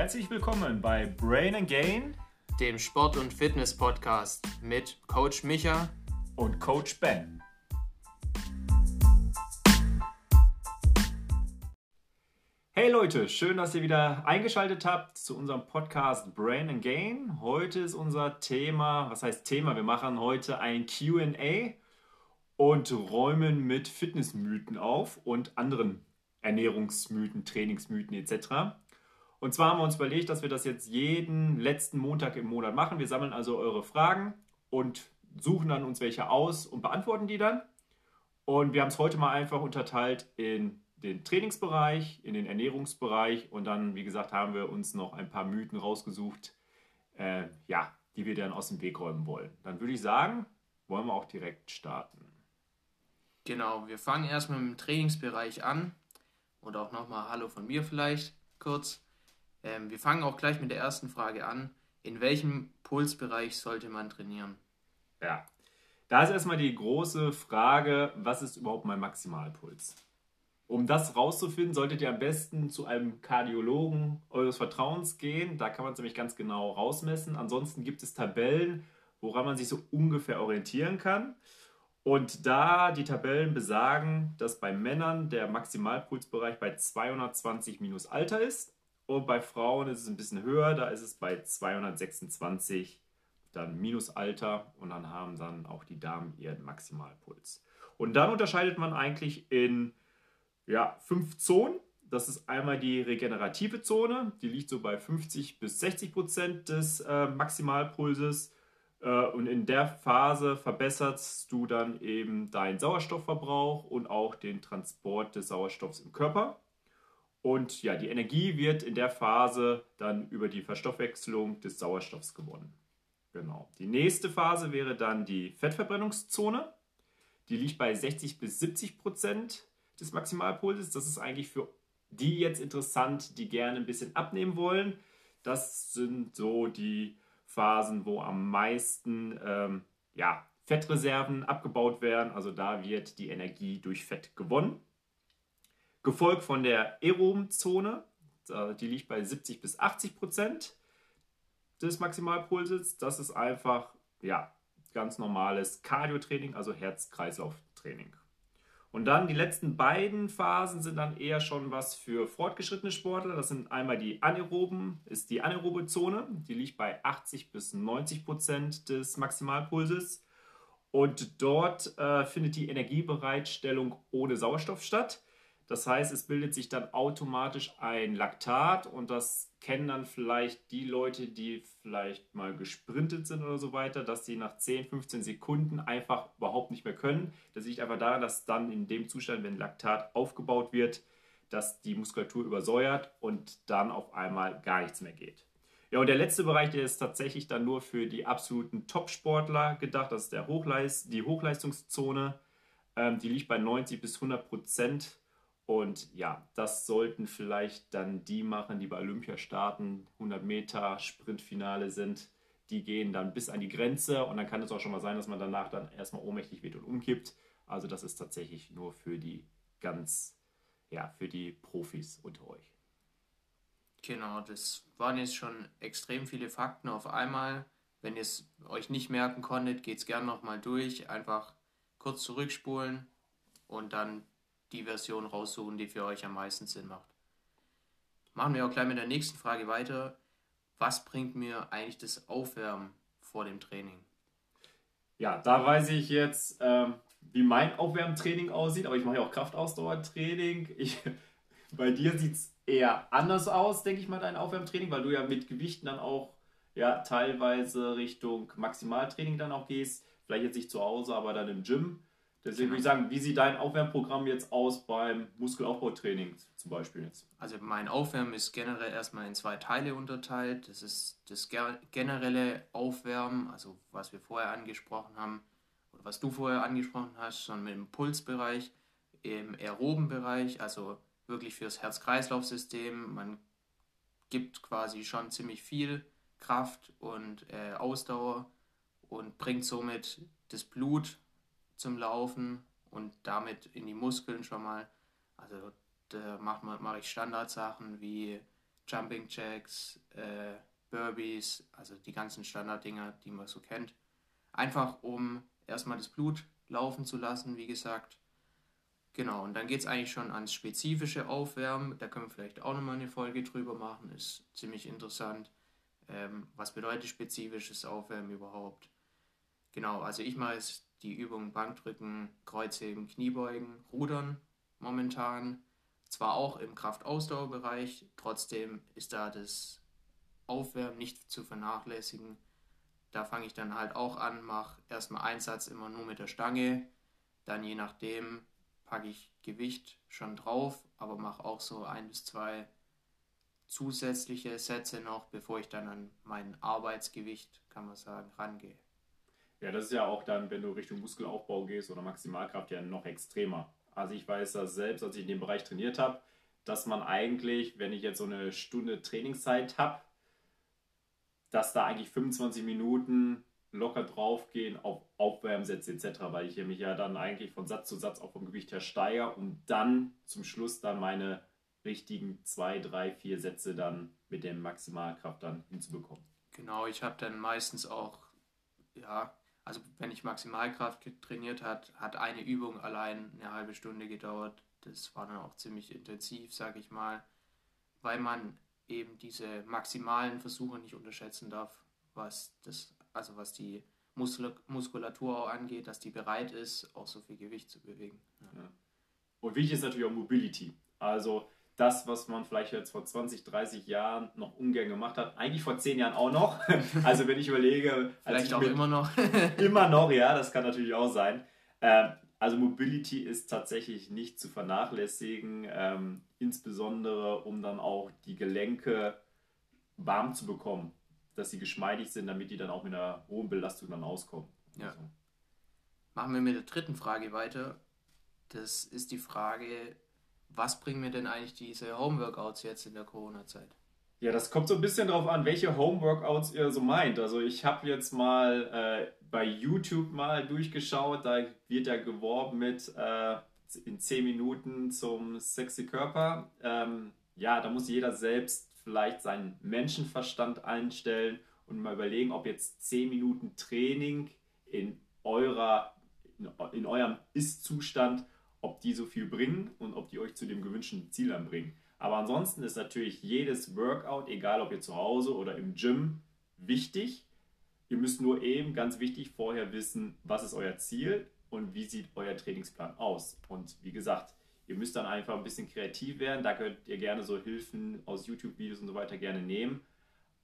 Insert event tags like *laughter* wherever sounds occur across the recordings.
Herzlich willkommen bei Brain and Gain, dem Sport- und Fitness-Podcast mit Coach Micha und Coach Ben. Hey Leute, schön, dass ihr wieder eingeschaltet habt zu unserem Podcast Brain and Gain. Heute ist unser Thema, was heißt Thema? Wir machen heute ein QA und räumen mit Fitnessmythen auf und anderen Ernährungsmythen, Trainingsmythen etc. Und zwar haben wir uns überlegt, dass wir das jetzt jeden letzten Montag im Monat machen. Wir sammeln also eure Fragen und suchen dann uns welche aus und beantworten die dann. Und wir haben es heute mal einfach unterteilt in den Trainingsbereich, in den Ernährungsbereich und dann, wie gesagt, haben wir uns noch ein paar Mythen rausgesucht, äh, ja, die wir dann aus dem Weg räumen wollen. Dann würde ich sagen, wollen wir auch direkt starten. Genau, wir fangen erstmal mit dem Trainingsbereich an und auch nochmal Hallo von mir vielleicht kurz. Ähm, wir fangen auch gleich mit der ersten Frage an. In welchem Pulsbereich sollte man trainieren? Ja, da ist erstmal die große Frage, was ist überhaupt mein Maximalpuls? Um das rauszufinden, solltet ihr am besten zu einem Kardiologen eures Vertrauens gehen. Da kann man es nämlich ganz genau rausmessen. Ansonsten gibt es Tabellen, woran man sich so ungefähr orientieren kann. Und da die Tabellen besagen, dass bei Männern der Maximalpulsbereich bei 220 minus Alter ist und bei Frauen ist es ein bisschen höher, da ist es bei 226 dann Minusalter und dann haben dann auch die Damen ihren Maximalpuls. Und dann unterscheidet man eigentlich in ja, fünf Zonen. Das ist einmal die regenerative Zone, die liegt so bei 50 bis 60 Prozent des äh, Maximalpulses. Äh, und in der Phase verbesserst du dann eben deinen Sauerstoffverbrauch und auch den Transport des Sauerstoffs im Körper. Und ja, die Energie wird in der Phase dann über die Verstoffwechslung des Sauerstoffs gewonnen. Genau. Die nächste Phase wäre dann die Fettverbrennungszone. Die liegt bei 60 bis 70 Prozent des Maximalpulses. Das ist eigentlich für die jetzt interessant, die gerne ein bisschen abnehmen wollen. Das sind so die Phasen, wo am meisten ähm, ja, Fettreserven abgebaut werden. Also da wird die Energie durch Fett gewonnen gefolgt von der Aerobenzone, die liegt bei 70 bis 80 Prozent des Maximalpulses. Das ist einfach ja, ganz normales Cardio-Training, also Herz-Kreislauf-Training. Und dann die letzten beiden Phasen sind dann eher schon was für fortgeschrittene Sportler. Das sind einmal die anaeroben, ist die anaerobe Zone, die liegt bei 80 bis 90 Prozent des Maximalpulses. Und dort äh, findet die Energiebereitstellung ohne Sauerstoff statt. Das heißt, es bildet sich dann automatisch ein Laktat und das kennen dann vielleicht die Leute, die vielleicht mal gesprintet sind oder so weiter, dass sie nach 10, 15 Sekunden einfach überhaupt nicht mehr können. Das liegt einfach daran, dass dann in dem Zustand, wenn Laktat aufgebaut wird, dass die Muskulatur übersäuert und dann auf einmal gar nichts mehr geht. Ja, und der letzte Bereich, der ist tatsächlich dann nur für die absoluten Top-Sportler gedacht. Das ist der Hochleist die Hochleistungszone. Ähm, die liegt bei 90 bis 100 Prozent und ja, das sollten vielleicht dann die machen, die bei Olympia starten, 100 Meter Sprintfinale sind. Die gehen dann bis an die Grenze und dann kann es auch schon mal sein, dass man danach dann erstmal ohnmächtig wird und umkippt. Also das ist tatsächlich nur für die ganz, ja, für die Profis unter euch. Genau, das waren jetzt schon extrem viele Fakten auf einmal. Wenn ihr es euch nicht merken konntet, geht es gerne nochmal durch. Einfach kurz zurückspulen und dann die Version raussuchen, die für euch am meisten Sinn macht. Machen wir auch gleich mit der nächsten Frage weiter. Was bringt mir eigentlich das Aufwärmen vor dem Training? Ja, da weiß ich jetzt, ähm, wie mein Aufwärmtraining aussieht, aber ich mache ja auch Kraftausdauertraining. Ich, *laughs* bei dir sieht es eher anders aus, denke ich mal, dein Aufwärmtraining, weil du ja mit Gewichten dann auch ja, teilweise Richtung Maximaltraining dann auch gehst. Vielleicht jetzt nicht zu Hause, aber dann im Gym. Deswegen genau. würde ich sagen, wie sieht dein Aufwärmprogramm jetzt aus beim Muskelaufbautraining zum Beispiel jetzt? Also mein Aufwärmen ist generell erstmal in zwei Teile unterteilt. Das ist das generelle Aufwärmen, also was wir vorher angesprochen haben oder was du vorher angesprochen hast, schon mit dem Pulsbereich, im aeroben Bereich, also wirklich fürs Herz-Kreislauf-System. Man gibt quasi schon ziemlich viel Kraft und äh, Ausdauer und bringt somit das Blut zum Laufen und damit in die Muskeln schon mal. Also da mache mach ich Standardsachen wie Jumping Jacks, äh, Burpees, also die ganzen Standarddinger, die man so kennt. Einfach um erstmal das Blut laufen zu lassen, wie gesagt. Genau, und dann geht es eigentlich schon ans spezifische Aufwärmen. Da können wir vielleicht auch nochmal eine Folge drüber machen, ist ziemlich interessant. Ähm, was bedeutet spezifisches Aufwärmen überhaupt? Genau, also ich mache jetzt die Übungen Bankdrücken, Kreuzheben, Kniebeugen, Rudern momentan. Zwar auch im Kraftausdauerbereich, trotzdem ist da das Aufwärmen nicht zu vernachlässigen. Da fange ich dann halt auch an, mache erstmal einen Satz immer nur mit der Stange, dann je nachdem packe ich Gewicht schon drauf, aber mache auch so ein bis zwei zusätzliche Sätze noch, bevor ich dann an mein Arbeitsgewicht, kann man sagen, rangehe. Ja, das ist ja auch dann, wenn du Richtung Muskelaufbau gehst oder Maximalkraft, ja noch extremer. Also ich weiß das selbst, als ich in dem Bereich trainiert habe, dass man eigentlich, wenn ich jetzt so eine Stunde Trainingszeit habe, dass da eigentlich 25 Minuten locker draufgehen auf Aufwärmsätze etc., weil ich mich ja dann eigentlich von Satz zu Satz auch vom Gewicht her steigere, um dann zum Schluss dann meine richtigen zwei, drei, vier Sätze dann mit der Maximalkraft dann hinzubekommen. Genau, ich habe dann meistens auch, ja, also wenn ich Maximalkraft trainiert hat, hat eine Übung allein eine halbe Stunde gedauert. Das war dann auch ziemlich intensiv, sage ich mal, weil man eben diese maximalen Versuche nicht unterschätzen darf, was das, also was die Muskulatur auch angeht, dass die bereit ist, auch so viel Gewicht zu bewegen. Ja. Und wichtig ist natürlich auch Mobility. Also das, was man vielleicht jetzt vor 20, 30 Jahren noch ungern gemacht hat, eigentlich vor 10 Jahren auch noch. *laughs* Also wenn ich überlege... vielleicht ich auch immer noch. *laughs* immer noch, ja, das kann natürlich auch sein. Ähm, also Mobility ist tatsächlich nicht zu vernachlässigen, ähm, insbesondere um dann auch die Gelenke warm zu bekommen, dass sie geschmeidig sind, damit die dann auch mit einer hohen Belastung dann auskommen. Ja. Also. Machen wir mit der dritten Frage weiter. Das ist die Frage, was bringen mir denn eigentlich diese Homeworkouts jetzt in der Corona-Zeit? Ja, das kommt so ein bisschen drauf an, welche Homeworkouts ihr so meint. Also ich habe jetzt mal äh, bei YouTube mal durchgeschaut, da wird ja geworben mit äh, in 10 Minuten zum sexy Körper. Ähm, ja, da muss jeder selbst vielleicht seinen Menschenverstand einstellen und mal überlegen, ob jetzt 10 Minuten Training in eurer in, in eurem Ist-Zustand ob die so viel bringen und ob die euch zu dem gewünschten Ziel anbringen. Aber ansonsten ist natürlich jedes Workout, egal ob ihr zu Hause oder im Gym, wichtig. Ihr müsst nur eben, ganz wichtig, vorher wissen, was ist euer Ziel und wie sieht euer Trainingsplan aus. Und wie gesagt, ihr müsst dann einfach ein bisschen kreativ werden. Da könnt ihr gerne so Hilfen aus YouTube-Videos und so weiter gerne nehmen.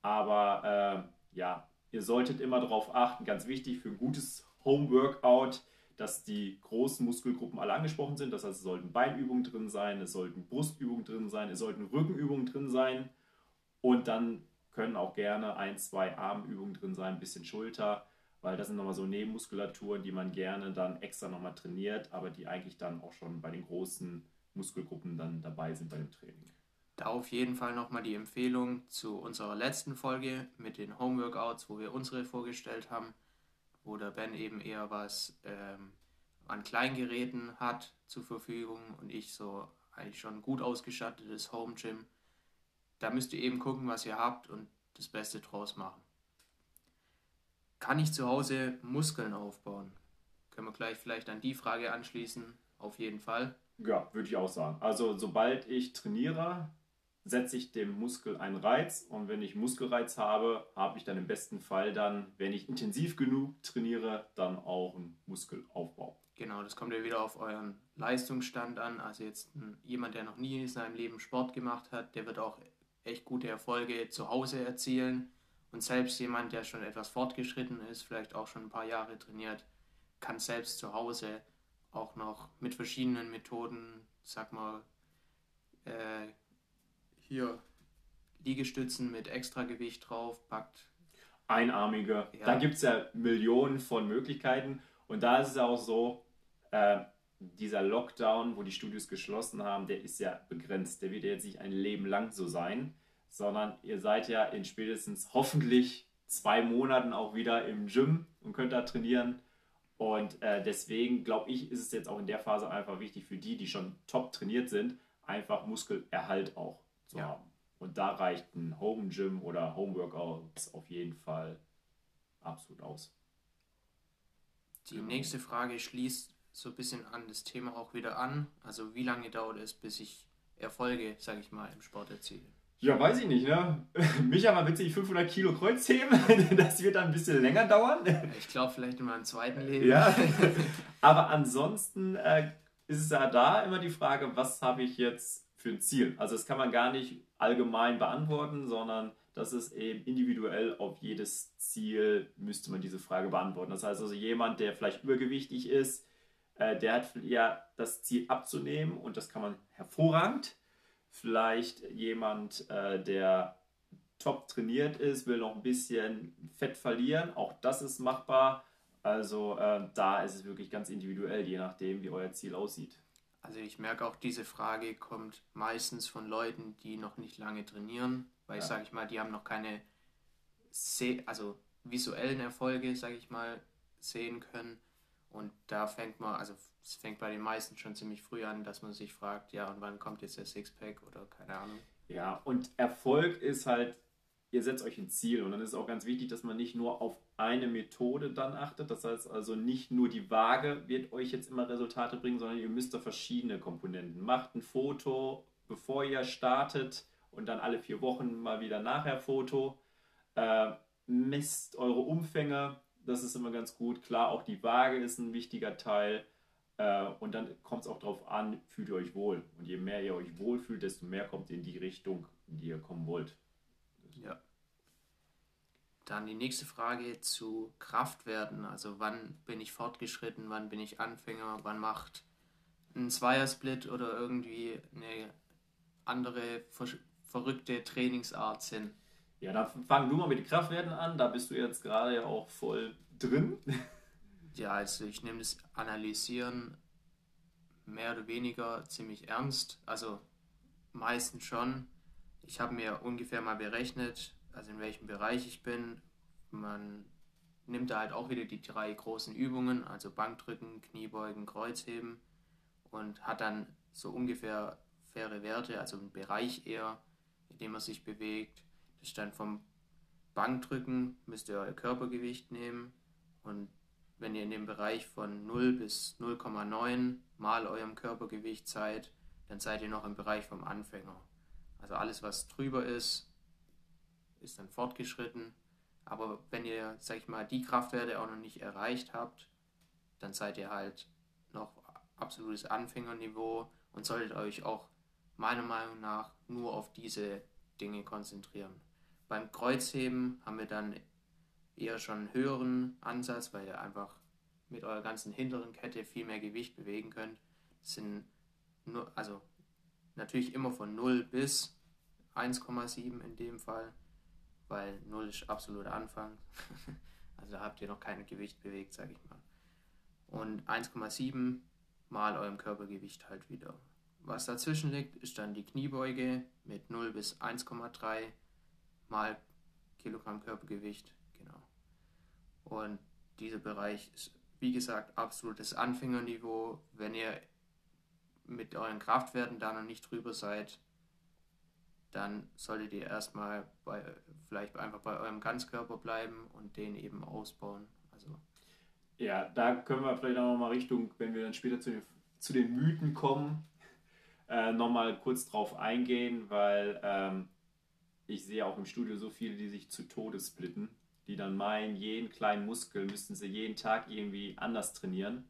Aber äh, ja, ihr solltet immer darauf achten, ganz wichtig für ein gutes Home-Workout dass die großen Muskelgruppen alle angesprochen sind. Das heißt, es sollten Beinübungen drin sein, es sollten Brustübungen drin sein, es sollten Rückenübungen drin sein und dann können auch gerne ein, zwei Armübungen drin sein, ein bisschen Schulter, weil das sind nochmal so Nebenmuskulaturen, die man gerne dann extra nochmal trainiert, aber die eigentlich dann auch schon bei den großen Muskelgruppen dann dabei sind bei dem Training. Da auf jeden Fall nochmal die Empfehlung zu unserer letzten Folge mit den Homeworkouts, wo wir unsere vorgestellt haben wo der Ben eben eher was ähm, an Kleingeräten hat zur Verfügung und ich so eigentlich schon gut ausgestattetes Home Gym. Da müsst ihr eben gucken, was ihr habt und das Beste draus machen. Kann ich zu Hause Muskeln aufbauen? Können wir gleich vielleicht an die Frage anschließen? Auf jeden Fall. Ja, würde ich auch sagen. Also sobald ich trainiere, setze ich dem Muskel einen Reiz und wenn ich Muskelreiz habe, habe ich dann im besten Fall dann, wenn ich intensiv genug trainiere, dann auch einen Muskelaufbau. Genau, das kommt ja wieder auf euren Leistungsstand an. Also jetzt jemand, der noch nie in seinem Leben Sport gemacht hat, der wird auch echt gute Erfolge zu Hause erzielen. Und selbst jemand, der schon etwas fortgeschritten ist, vielleicht auch schon ein paar Jahre trainiert, kann selbst zu Hause auch noch mit verschiedenen Methoden, sag mal, äh, hier Liegestützen mit Extragewicht drauf packt. Einarmige. Ja. Da gibt es ja Millionen von Möglichkeiten. Und da ist es auch so, äh, dieser Lockdown, wo die Studios geschlossen haben, der ist ja begrenzt. Der wird ja jetzt nicht ein Leben lang so sein, sondern ihr seid ja in spätestens hoffentlich zwei Monaten auch wieder im Gym und könnt da trainieren. Und äh, deswegen glaube ich, ist es jetzt auch in der Phase einfach wichtig für die, die schon top trainiert sind, einfach Muskelerhalt auch zu ja. haben. Und da reicht ein Home Gym oder Home Workouts auf jeden Fall absolut aus. Die genau. nächste Frage schließt so ein bisschen an das Thema auch wieder an. Also wie lange dauert es, bis ich Erfolge, sage ich mal, im Sport erziele? Ja, weiß ich nicht, ne? *laughs* Micha mal witzig 500 Kilo Kreuzheben, *laughs* das wird dann ein bisschen länger dauern. Ich glaube vielleicht in meinem zweiten Leben. Ja, *laughs* aber ansonsten äh, ist es ja da immer die Frage, was habe ich jetzt für ein Ziel? Also das kann man gar nicht allgemein beantworten, sondern das ist eben individuell auf jedes Ziel müsste man diese Frage beantworten. Das heißt also jemand, der vielleicht übergewichtig ist, äh, der hat ja das Ziel abzunehmen und das kann man hervorragend vielleicht jemand, äh, der top trainiert ist, will noch ein bisschen Fett verlieren. Auch das ist machbar. Also äh, da ist es wirklich ganz individuell, je nachdem, wie euer Ziel aussieht. Also ich merke auch, diese Frage kommt meistens von Leuten, die noch nicht lange trainieren, weil ja. ich sage ich mal, die haben noch keine also visuellen Erfolge, sage ich mal, sehen können. Und da fängt man, also es fängt bei den meisten schon ziemlich früh an, dass man sich fragt, ja, und wann kommt jetzt der Sixpack oder keine Ahnung. Ja, und Erfolg ist halt, ihr setzt euch ein Ziel und dann ist es auch ganz wichtig, dass man nicht nur auf eine Methode dann achtet. Das heißt also nicht nur die Waage wird euch jetzt immer Resultate bringen, sondern ihr müsst da verschiedene Komponenten. Macht ein Foto, bevor ihr startet und dann alle vier Wochen mal wieder nachher Foto. Äh, misst eure Umfänge, das ist immer ganz gut. Klar, auch die Waage ist ein wichtiger Teil. Äh, und dann kommt es auch darauf an, fühlt ihr euch wohl. Und je mehr ihr euch wohlfühlt, desto mehr kommt ihr in die Richtung, in die ihr kommen wollt. Dann die nächste Frage zu Kraftwerten. Also wann bin ich fortgeschritten, wann bin ich Anfänger, wann macht ein Zweiersplit oder irgendwie eine andere ver verrückte Trainingsart Sinn? Ja, dann fangen du mal mit den Kraftwerten an. Da bist du jetzt gerade ja auch voll drin. *laughs* Ja, also ich nehme das Analysieren mehr oder weniger ziemlich ernst. Also meistens schon. Ich habe mir ungefähr mal berechnet, also in welchem Bereich ich bin. Man nimmt da halt auch wieder die drei großen Übungen, also Bankdrücken, Kniebeugen, Kreuzheben und hat dann so ungefähr faire Werte, also einen Bereich eher, in dem man sich bewegt. Das ist dann vom Bankdrücken müsst ihr euer Körpergewicht nehmen und wenn ihr in dem Bereich von 0 bis 0,9 mal eurem Körpergewicht seid, dann seid ihr noch im Bereich vom Anfänger. Also alles, was drüber ist, ist dann fortgeschritten. Aber wenn ihr, sag ich mal, die Kraftwerte auch noch nicht erreicht habt, dann seid ihr halt noch absolutes Anfängerniveau und solltet euch auch meiner Meinung nach nur auf diese Dinge konzentrieren. Beim Kreuzheben haben wir dann eher schon einen höheren Ansatz, weil ihr einfach mit eurer ganzen hinteren Kette viel mehr Gewicht bewegen könnt. Das sind nur, also natürlich immer von 0 bis 1,7 in dem Fall, weil 0 ist absoluter Anfang. *laughs* also da habt ihr noch kein Gewicht bewegt, sage ich mal. Und 1,7 mal eurem Körpergewicht halt wieder. Was dazwischen liegt, ist dann die Kniebeuge mit 0 bis 1,3 mal Kilogramm Körpergewicht und dieser Bereich ist, wie gesagt, absolutes Anfängerniveau. Wenn ihr mit euren Kraftwerten da noch nicht drüber seid, dann solltet ihr erstmal bei, vielleicht einfach bei eurem Ganzkörper bleiben und den eben ausbauen. Also ja, da können wir vielleicht auch nochmal Richtung, wenn wir dann später zu den, zu den Mythen kommen, äh, nochmal kurz drauf eingehen, weil ähm, ich sehe auch im Studio so viele, die sich zu Tode splitten die dann meinen, jeden kleinen Muskel müssten sie jeden Tag irgendwie anders trainieren.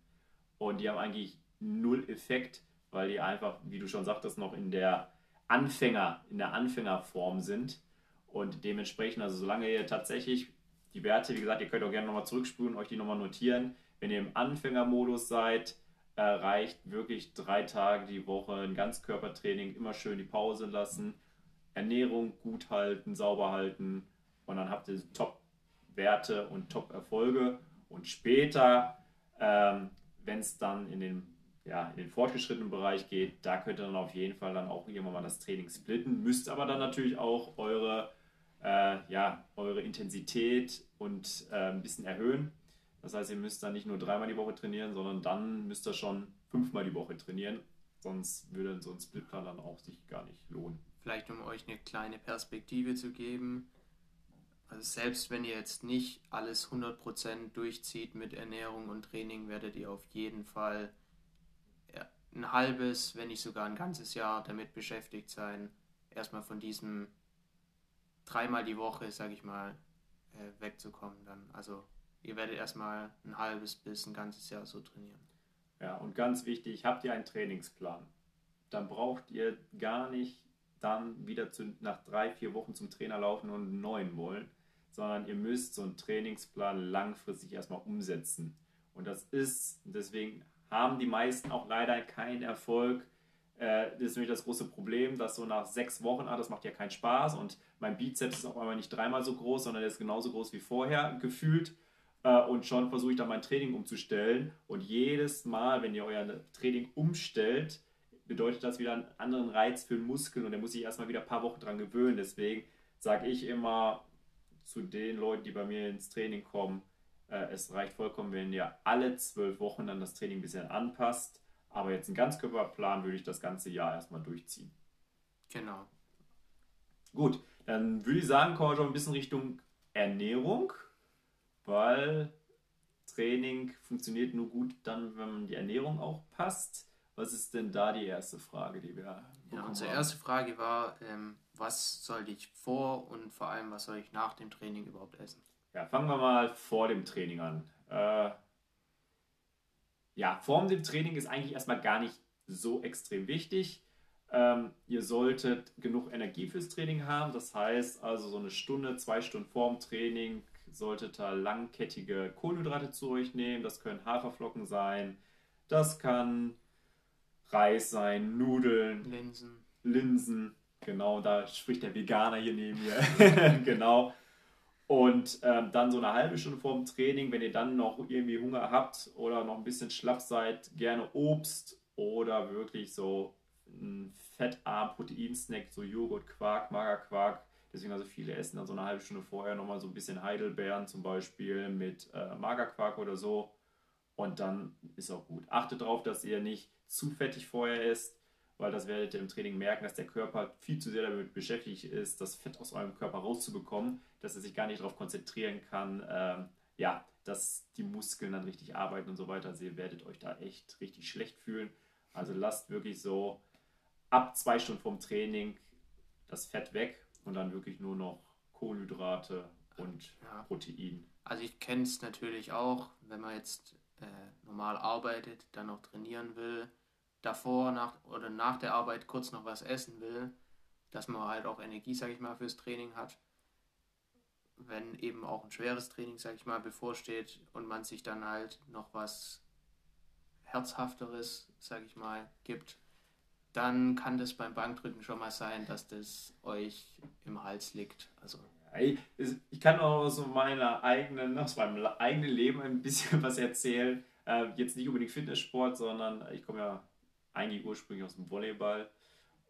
Und die haben eigentlich null Effekt, weil die einfach, wie du schon sagtest, noch in der Anfänger, in der Anfängerform sind. Und dementsprechend, also solange ihr tatsächlich die Werte, wie gesagt, ihr könnt auch gerne nochmal zurückspulen euch die nochmal notieren. Wenn ihr im Anfängermodus seid, äh, reicht wirklich drei Tage die Woche ein Ganzkörpertraining, immer schön die Pause lassen, Ernährung gut halten, sauber halten und dann habt ihr top Werte und Top-Erfolge. Und später, ähm, wenn es dann in den, ja, in den fortgeschrittenen Bereich geht, da könnt ihr dann auf jeden Fall dann auch irgendwann mal das Training splitten. Müsst aber dann natürlich auch eure, äh, ja, eure Intensität und äh, ein bisschen erhöhen. Das heißt, ihr müsst dann nicht nur dreimal die Woche trainieren, sondern dann müsst ihr schon fünfmal die Woche trainieren. Sonst würde so ein Splitplan dann auch sich gar nicht lohnen. vielleicht um euch eine kleine Perspektive zu geben. Also selbst wenn ihr jetzt nicht alles 100% durchzieht mit Ernährung und Training, werdet ihr auf jeden Fall ein halbes, wenn nicht sogar ein ganzes Jahr damit beschäftigt sein, erstmal von diesem dreimal die Woche, sag ich mal, äh, wegzukommen dann. Also ihr werdet erstmal ein halbes bis ein ganzes Jahr so trainieren. Ja, und ganz wichtig, habt ihr einen Trainingsplan. Dann braucht ihr gar nicht dann wieder zu, nach drei, vier Wochen zum Trainer laufen und einen neuen wollen, sondern ihr müsst so einen Trainingsplan langfristig erstmal umsetzen. Und das ist, deswegen haben die meisten auch leider keinen Erfolg. Äh, das ist nämlich das große Problem, dass so nach sechs Wochen, ah, das macht ja keinen Spaß und mein Bizeps ist auf einmal nicht dreimal so groß, sondern der ist genauso groß wie vorher gefühlt. Äh, und schon versuche ich dann mein Training umzustellen. Und jedes Mal, wenn ihr euer Training umstellt, bedeutet das wieder einen anderen Reiz für den Muskel und der muss sich erstmal wieder ein paar Wochen dran gewöhnen. Deswegen sage ich immer zu den Leuten, die bei mir ins Training kommen, es reicht vollkommen, wenn ihr alle zwölf Wochen dann das Training ein bisschen anpasst. Aber jetzt einen Ganzkörperplan würde ich das ganze Jahr erstmal durchziehen. Genau. Gut, dann würde ich sagen, kommen wir schon ein bisschen Richtung Ernährung, weil Training funktioniert nur gut dann, wenn die Ernährung auch passt. Was ist denn da die erste Frage, die wir Ja, unsere haben? erste Frage war, ähm, was soll ich vor und vor allem, was soll ich nach dem Training überhaupt essen? Ja, fangen wir mal vor dem Training an. Äh, ja, vor dem Training ist eigentlich erstmal gar nicht so extrem wichtig. Ähm, ihr solltet genug Energie fürs Training haben. Das heißt also so eine Stunde, zwei Stunden vor dem Training solltet ihr langkettige Kohlenhydrate zu euch nehmen. Das können Haferflocken sein. Das kann Reis sein, Nudeln, Linsen. Linsen. Genau, da spricht der Veganer hier neben mir. *laughs* genau. Und ähm, dann so eine halbe Stunde vor dem Training, wenn ihr dann noch irgendwie Hunger habt oder noch ein bisschen schlapp seid, gerne Obst oder wirklich so ein fettarm Proteinsnack, so Joghurt, Quark, Magerquark. Deswegen also viele essen dann so eine halbe Stunde vorher nochmal so ein bisschen Heidelbeeren zum Beispiel mit äh, Magerquark oder so. Und dann ist auch gut. Achtet darauf, dass ihr nicht zu fettig vorher isst, weil das werdet ihr im Training merken, dass der Körper viel zu sehr damit beschäftigt ist, das Fett aus eurem Körper rauszubekommen, dass er sich gar nicht darauf konzentrieren kann, ähm, ja, dass die Muskeln dann richtig arbeiten und so weiter. Also ihr werdet euch da echt richtig schlecht fühlen. Also lasst wirklich so ab zwei Stunden vom Training das Fett weg und dann wirklich nur noch Kohlenhydrate und ja. Protein. Also ich kenne es natürlich auch, wenn man jetzt äh, normal arbeitet, dann noch trainieren will, davor nach, oder nach der Arbeit kurz noch was essen will, dass man halt auch Energie, sag ich mal, fürs Training hat. Wenn eben auch ein schweres Training, sag ich mal, bevorsteht und man sich dann halt noch was Herzhafteres, sag ich mal, gibt, dann kann das beim Bankdrücken schon mal sein, dass das euch im Hals liegt. Also ich kann auch aus meiner eigenen, aus meinem eigenen Leben ein bisschen *laughs* was erzählen. Äh, jetzt nicht unbedingt Fitnesssport, sondern ich komme ja eigentlich ursprünglich aus dem Volleyball.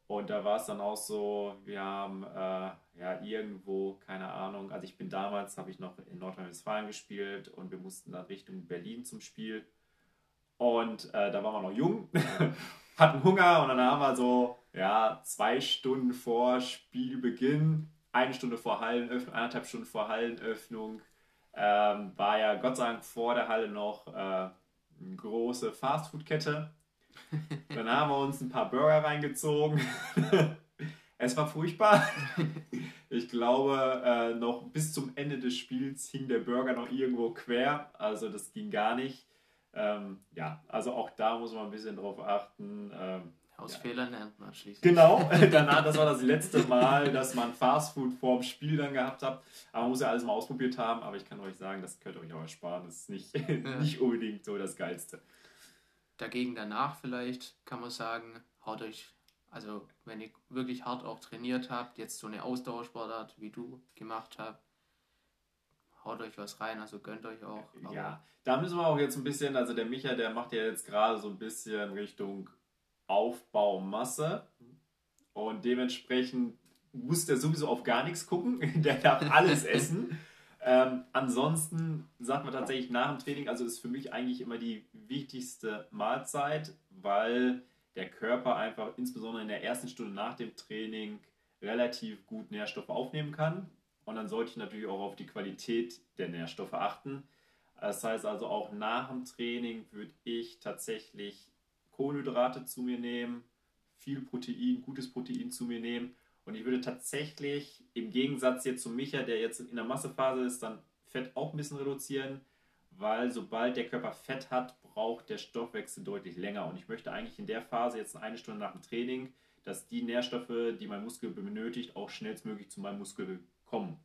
Und da war es dann auch so, wir haben äh, ja irgendwo, keine Ahnung, also ich bin damals, habe ich noch in Nordrhein-Westfalen gespielt und wir mussten dann Richtung Berlin zum Spiel. Und äh, da waren wir noch jung, *laughs* hatten Hunger und dann haben wir so, ja, zwei Stunden vor Spielbeginn, eine Stunde vor Hallenöffnung, anderthalb Stunden vor Hallenöffnung, ähm, war ja Gott sei Dank vor der Halle noch äh, eine große Fastfood-Kette dann haben wir uns ein paar Burger reingezogen. *laughs* es war furchtbar. Ich glaube, äh, noch bis zum Ende des Spiels hing der Burger noch irgendwo quer. Also das ging gar nicht. Ähm, ja, also auch da muss man ein bisschen drauf achten. Ähm, Aus ja. Fehlern lernt man schließlich. Genau, *laughs* danach, das war das letzte Mal, dass man Fastfood vorm Spiel dann gehabt hat. Aber man muss ja alles mal ausprobiert haben. Aber ich kann euch sagen, das könnt ihr euch auch ersparen. Das ist nicht, *laughs* ja. nicht unbedingt so das Geilste. Dagegen danach vielleicht kann man sagen, haut euch, also wenn ihr wirklich hart auch trainiert habt, jetzt so eine Ausdauersportart wie du gemacht habt, haut euch was rein, also gönnt euch auch. Ja, da müssen wir auch jetzt ein bisschen, also der Micha, der macht ja jetzt gerade so ein bisschen Richtung Aufbaumasse und dementsprechend muss der sowieso auf gar nichts gucken, *laughs* der darf alles essen. Ähm, ansonsten sagt man tatsächlich nach dem Training, also ist für mich eigentlich immer die wichtigste Mahlzeit, weil der Körper einfach insbesondere in der ersten Stunde nach dem Training relativ gut Nährstoffe aufnehmen kann. Und dann sollte ich natürlich auch auf die Qualität der Nährstoffe achten. Das heißt also auch nach dem Training würde ich tatsächlich Kohlenhydrate zu mir nehmen, viel Protein, gutes Protein zu mir nehmen. Und ich würde tatsächlich im Gegensatz jetzt zu Micha, der jetzt in der Massephase ist, dann Fett auch ein bisschen reduzieren, weil sobald der Körper Fett hat, braucht der Stoffwechsel deutlich länger. Und ich möchte eigentlich in der Phase jetzt eine Stunde nach dem Training, dass die Nährstoffe, die mein Muskel benötigt, auch schnellstmöglich zu meinem Muskel kommen.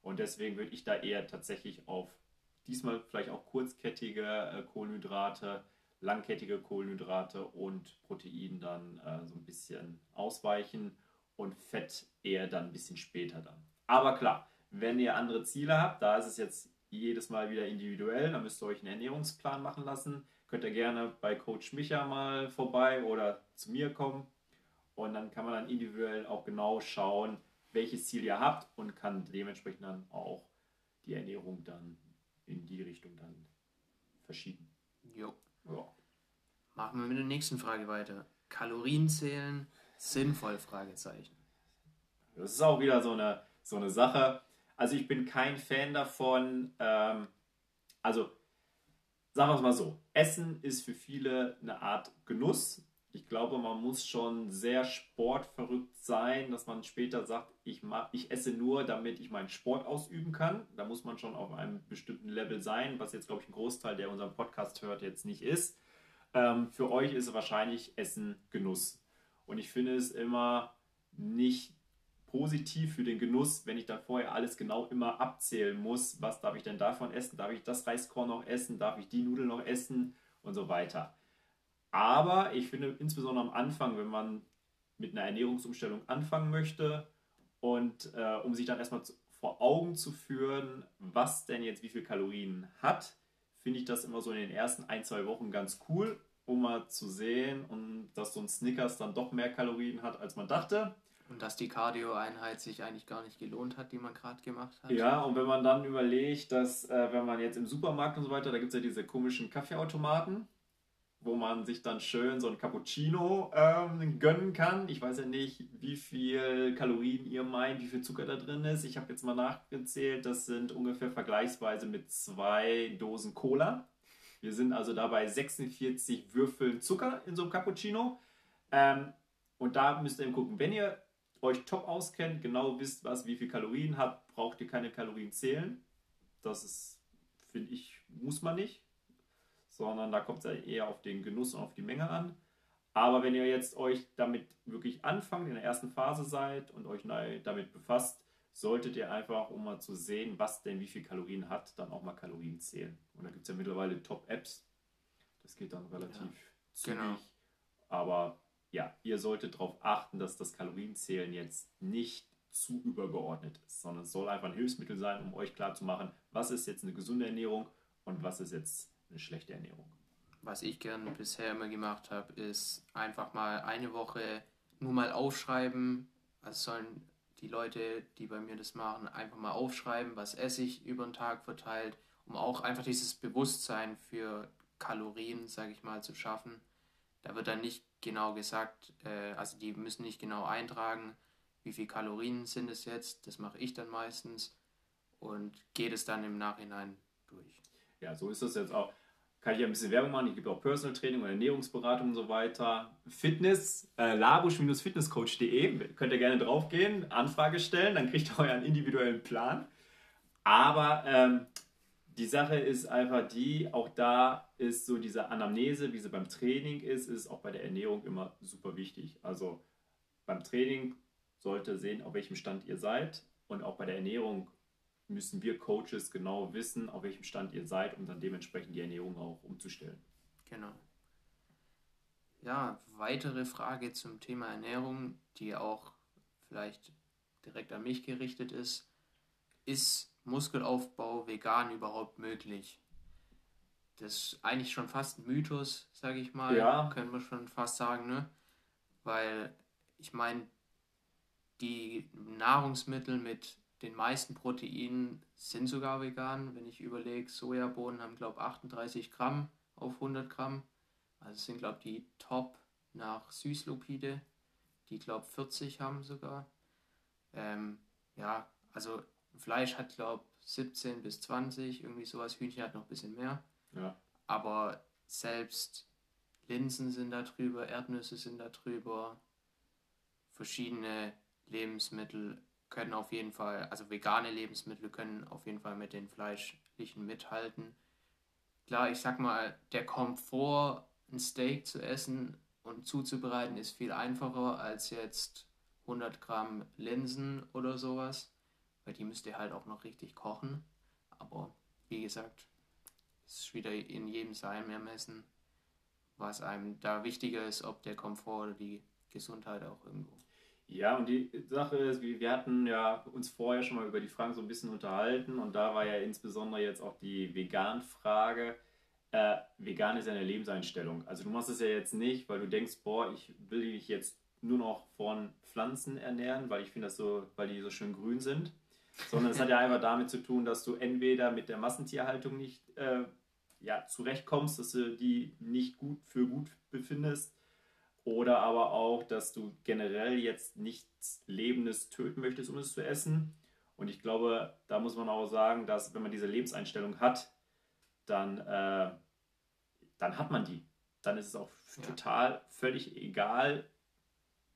Und deswegen würde ich da eher tatsächlich auf diesmal vielleicht auch kurzkettige äh, Kohlenhydrate, langkettige Kohlenhydrate und Protein dann äh, so ein bisschen ausweichen und Fett eher dann ein bisschen später dann. Aber klar, wenn ihr andere Ziele habt, da ist es jetzt jedes Mal wieder individuell, dann müsst ihr euch einen Ernährungsplan machen lassen. Könnt ihr gerne bei Coach Micha mal vorbei oder zu mir kommen und dann kann man dann individuell auch genau schauen, welches Ziel ihr habt und kann dementsprechend dann auch die Ernährung dann in die Richtung dann verschieben. Jo. Ja. Machen wir mit der nächsten Frage weiter. Kalorien zählen, sinnvoll? Fragezeichen. Das ist auch wieder so eine, so eine Sache. Also ich bin kein Fan davon. Ähm, also sagen wir es mal so. Essen ist für viele eine Art Genuss ich glaube, man muss schon sehr sportverrückt sein, dass man später sagt, ich, mach, ich esse nur, damit ich meinen Sport ausüben kann. Da muss man schon auf einem bestimmten Level sein, was jetzt, glaube ich, ein Großteil, der unseren Podcast hört, jetzt nicht ist. Ähm, für euch ist wahrscheinlich Essen Genuss. Und ich finde es immer nicht positiv für den Genuss, wenn ich dann vorher alles genau immer abzählen muss. Was darf ich denn davon essen? Darf ich das Reiskorn noch essen? Darf ich die Nudeln noch essen? Und so weiter. Aber ich finde insbesondere am Anfang, wenn man mit einer Ernährungsumstellung anfangen möchte und äh, um sich dann erstmal zu, vor Augen zu führen, was denn jetzt wie viel Kalorien hat, finde ich das immer so in den ersten ein, zwei Wochen ganz cool, um mal zu sehen und dass so ein Snickers dann doch mehr Kalorien hat, als man dachte. Und dass die Cardio-Einheit sich eigentlich gar nicht gelohnt hat, die man gerade gemacht hat. Ja, und wenn man dann überlegt, dass äh, wenn man jetzt im Supermarkt und so weiter, da gibt es ja diese komischen Kaffeeautomaten, wo man sich dann schön so ein Cappuccino ähm, gönnen kann. Ich weiß ja nicht, wie viel Kalorien ihr meint, wie viel Zucker da drin ist. Ich habe jetzt mal nachgezählt, das sind ungefähr vergleichsweise mit zwei Dosen Cola. Wir sind also dabei 46 Würfeln Zucker in so einem Cappuccino. Ähm, und da müsst ihr eben gucken, wenn ihr euch top auskennt, genau wisst, was wie viel Kalorien hat, braucht ihr keine Kalorien zählen. Das ist, finde ich, muss man nicht sondern da kommt es ja eher auf den Genuss und auf die Menge an. Aber wenn ihr jetzt euch damit wirklich anfangt, in der ersten Phase seid und euch damit befasst, solltet ihr einfach, um mal zu sehen, was denn wie viel Kalorien hat, dann auch mal Kalorien zählen. Und da gibt es ja mittlerweile Top-Apps. Das geht dann relativ ja, zügig. Genau. Aber ja, ihr solltet darauf achten, dass das Kalorienzählen jetzt nicht zu übergeordnet ist, sondern es soll einfach ein Hilfsmittel sein, um euch klarzumachen, was ist jetzt eine gesunde Ernährung und was ist jetzt eine schlechte Ernährung. Was ich gern bisher immer gemacht habe, ist einfach mal eine Woche nur mal aufschreiben. Also sollen die Leute, die bei mir das machen, einfach mal aufschreiben, was esse ich über den Tag verteilt, um auch einfach dieses Bewusstsein für Kalorien, sage ich mal, zu schaffen. Da wird dann nicht genau gesagt, äh, also die müssen nicht genau eintragen, wie viel Kalorien sind es jetzt. Das mache ich dann meistens und gehe es dann im Nachhinein durch. Ja, so ist das jetzt auch kann ich ein bisschen Werbung machen. Ich gebe auch Personal Training und Ernährungsberatung und so weiter. Fitness, äh, labusch-fitnesscoach.de, könnt ihr gerne draufgehen, Anfrage stellen, dann kriegt ihr euren individuellen Plan. Aber ähm, die Sache ist einfach die, auch da ist so diese Anamnese, wie sie beim Training ist, ist auch bei der Ernährung immer super wichtig. Also beim Training sollte sehen, auf welchem Stand ihr seid und auch bei der Ernährung müssen wir Coaches genau wissen, auf welchem Stand ihr seid, um dann dementsprechend die Ernährung auch umzustellen. Genau. Ja, weitere Frage zum Thema Ernährung, die auch vielleicht direkt an mich gerichtet ist. Ist Muskelaufbau vegan überhaupt möglich? Das ist eigentlich schon fast ein Mythos, sage ich mal. Ja. Können wir schon fast sagen, ne? Weil ich meine, die Nahrungsmittel mit den meisten Proteinen sind sogar vegan. Wenn ich überlege, Sojabohnen haben, glaube ich, 38 Gramm auf 100 Gramm. Also sind, glaube ich, die Top nach Süßlupide, die, glaube ich, 40 haben sogar. Ähm, ja, also Fleisch hat, glaube ich, 17 bis 20, irgendwie sowas. Hühnchen hat noch ein bisschen mehr. Ja. Aber selbst Linsen sind da drüber, Erdnüsse sind da drüber, verschiedene Lebensmittel können auf jeden Fall, also vegane Lebensmittel können auf jeden Fall mit den fleischlichen mithalten. Klar, ich sag mal, der Komfort, ein Steak zu essen und zuzubereiten, ist viel einfacher als jetzt 100 Gramm Linsen oder sowas, weil die müsst ihr halt auch noch richtig kochen. Aber wie gesagt, es ist wieder in jedem sein Ermessen, was einem da wichtiger ist, ob der Komfort oder die Gesundheit auch irgendwo. Ja, und die Sache ist, wir hatten ja uns vorher schon mal über die Fragen so ein bisschen unterhalten und da war ja insbesondere jetzt auch die Vegan-Frage. Äh, vegan ist ja eine Lebenseinstellung. Also du machst es ja jetzt nicht, weil du denkst, boah, ich will dich jetzt nur noch von Pflanzen ernähren, weil ich finde das so, weil die so schön grün sind. Sondern es hat ja *laughs* einfach damit zu tun, dass du entweder mit der Massentierhaltung nicht äh, ja, zurechtkommst, dass du die nicht gut für gut befindest oder aber auch, dass du generell jetzt nichts Lebendes töten möchtest, um es zu essen. Und ich glaube, da muss man auch sagen, dass wenn man diese Lebenseinstellung hat, dann, äh, dann hat man die. Dann ist es auch ja. total völlig egal.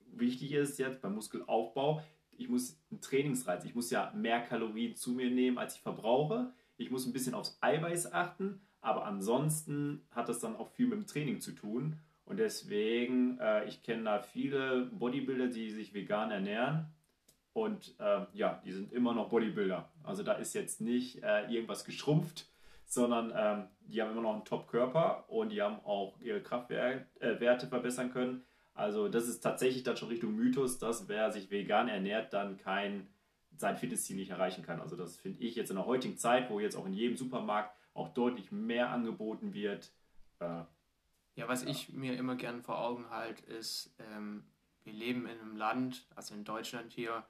Wichtig ist jetzt beim Muskelaufbau, ich muss einen Trainingsreiz, ich muss ja mehr Kalorien zu mir nehmen, als ich verbrauche. Ich muss ein bisschen aufs Eiweiß achten, aber ansonsten hat das dann auch viel mit dem Training zu tun. Und deswegen, äh, ich kenne da viele Bodybuilder, die sich vegan ernähren. Und äh, ja, die sind immer noch Bodybuilder. Also da ist jetzt nicht äh, irgendwas geschrumpft, sondern ähm, die haben immer noch einen Top-Körper und die haben auch ihre Kraftwerte äh, verbessern können. Also das ist tatsächlich dann schon Richtung Mythos, dass wer sich vegan ernährt, dann kein sein Fitnessziel nicht erreichen kann. Also das finde ich jetzt in der heutigen Zeit, wo jetzt auch in jedem Supermarkt auch deutlich mehr angeboten wird, äh, ja, was ja. ich mir immer gern vor Augen halte, ist, ähm, wir leben in einem Land, also in Deutschland hier,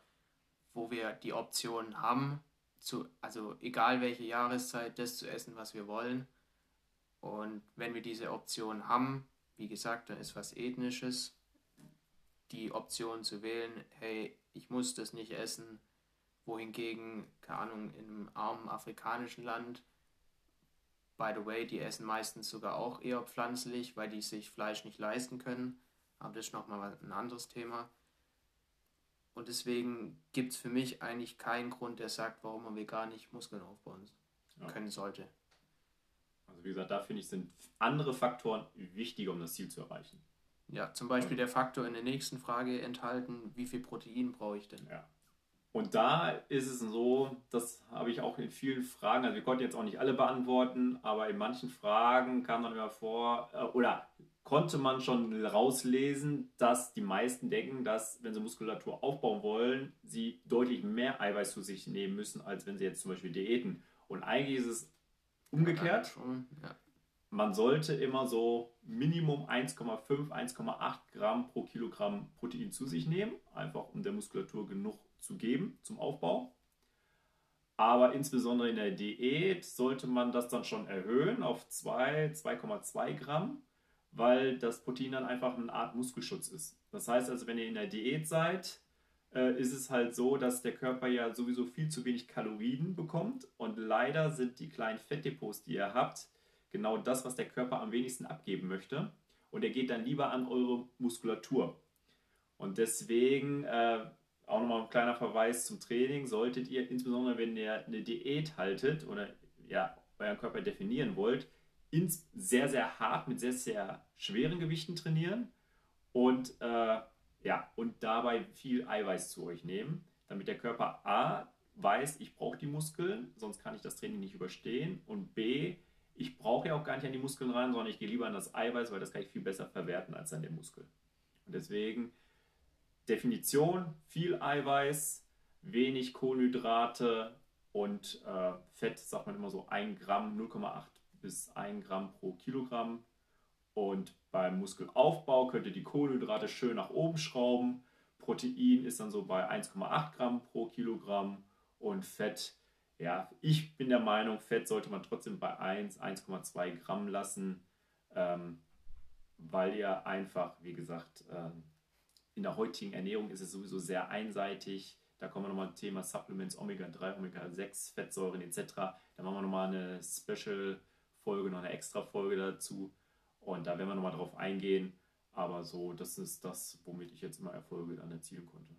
wo wir die Option haben, zu, also egal welche Jahreszeit, das zu essen, was wir wollen. Und wenn wir diese Option haben, wie gesagt, dann ist was Ethnisches, die Option zu wählen, hey, ich muss das nicht essen, wohingegen, keine Ahnung, in einem armen afrikanischen Land By the way, die essen meistens sogar auch eher pflanzlich, weil die sich Fleisch nicht leisten können. Aber das ist nochmal ein anderes Thema. Und deswegen gibt es für mich eigentlich keinen Grund, der sagt, warum man vegan nicht Muskeln aufbauen ja. können sollte. Also wie gesagt, da finde ich, sind andere Faktoren wichtiger, um das Ziel zu erreichen. Ja, zum Beispiel der Faktor in der nächsten Frage enthalten, wie viel Protein brauche ich denn? Ja. Und da ist es so, das habe ich auch in vielen Fragen, also wir konnten jetzt auch nicht alle beantworten, aber in manchen Fragen kam dann immer vor, äh, oder konnte man schon rauslesen, dass die meisten denken, dass wenn sie Muskulatur aufbauen wollen, sie deutlich mehr Eiweiß zu sich nehmen müssen, als wenn sie jetzt zum Beispiel diäten. Und eigentlich ist es umgekehrt. Man sollte immer so Minimum 1,5, 1,8 Gramm pro Kilogramm Protein zu sich nehmen, einfach um der Muskulatur genug zu geben zum Aufbau. Aber insbesondere in der Diät sollte man das dann schon erhöhen auf 2, 2,2 Gramm, weil das Protein dann einfach eine Art Muskelschutz ist. Das heißt also, wenn ihr in der Diät seid, äh, ist es halt so, dass der Körper ja sowieso viel zu wenig Kalorien bekommt und leider sind die kleinen Fettdepots, die ihr habt, genau das, was der Körper am wenigsten abgeben möchte und er geht dann lieber an eure Muskulatur. Und deswegen äh, auch nochmal ein kleiner Verweis zum Training. Solltet ihr, insbesondere wenn ihr eine Diät haltet oder ja, euren Körper definieren wollt, ins, sehr, sehr hart mit sehr, sehr schweren Gewichten trainieren und, äh, ja, und dabei viel Eiweiß zu euch nehmen, damit der Körper A weiß, ich brauche die Muskeln, sonst kann ich das Training nicht überstehen und B, ich brauche ja auch gar nicht an die Muskeln rein, sondern ich gehe lieber an das Eiweiß, weil das kann ich viel besser verwerten als an den Muskel. Und deswegen Definition, viel Eiweiß, wenig Kohlenhydrate und äh, Fett, sagt man immer so 1 Gramm, 0,8 bis 1 Gramm pro Kilogramm. Und beim Muskelaufbau könnt ihr die Kohlenhydrate schön nach oben schrauben. Protein ist dann so bei 1,8 Gramm pro Kilogramm und Fett, ja, ich bin der Meinung, Fett sollte man trotzdem bei 1, 1,2 Gramm lassen, ähm, weil ihr einfach, wie gesagt, ähm, in der heutigen Ernährung ist es sowieso sehr einseitig. Da kommen wir nochmal ein Thema Supplements, Omega-3, Omega-6, Fettsäuren etc. Da machen wir nochmal eine Special-Folge, noch eine Extra-Folge dazu. Und da werden wir nochmal drauf eingehen. Aber so, das ist das, womit ich jetzt immer Erfolge dann erzielen konnte.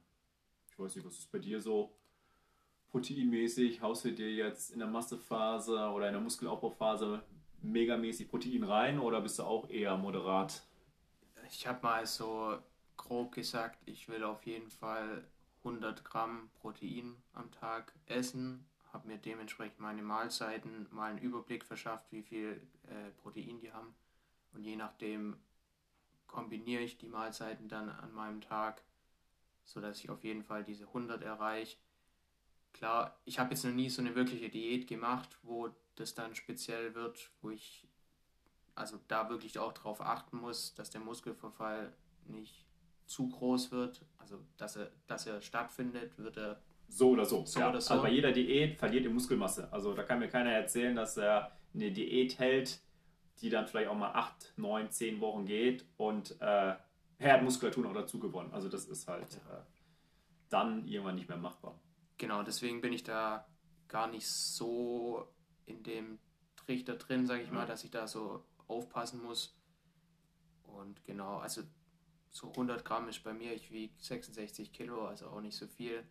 Ich weiß nicht, was ist bei dir so proteinmäßig? Haust du dir jetzt in der Massephase oder in der Muskelaufbauphase megamäßig Protein rein oder bist du auch eher moderat? Ich habe mal so grob gesagt, ich will auf jeden Fall 100 Gramm Protein am Tag essen, habe mir dementsprechend meine Mahlzeiten mal einen Überblick verschafft, wie viel äh, Protein die haben. Und je nachdem kombiniere ich die Mahlzeiten dann an meinem Tag, sodass ich auf jeden Fall diese 100 erreiche. Klar, ich habe jetzt noch nie so eine wirkliche Diät gemacht, wo das dann speziell wird, wo ich also da wirklich auch darauf achten muss, dass der Muskelverfall nicht zu groß wird, also dass er, dass er stattfindet, wird er so oder so. so, ja. oder so. Also bei jeder Diät verliert er Muskelmasse. Also da kann mir keiner erzählen, dass er eine Diät hält, die dann vielleicht auch mal 8, 9, 10 Wochen geht und äh, er hat Muskulatur noch dazu gewonnen. Also das ist halt äh, dann irgendwann nicht mehr machbar. Genau, deswegen bin ich da gar nicht so in dem Trichter drin, sage ich ja. mal, dass ich da so aufpassen muss. Und genau, also so 100 Gramm ist bei mir, ich wiege 66 Kilo, also auch nicht so viel.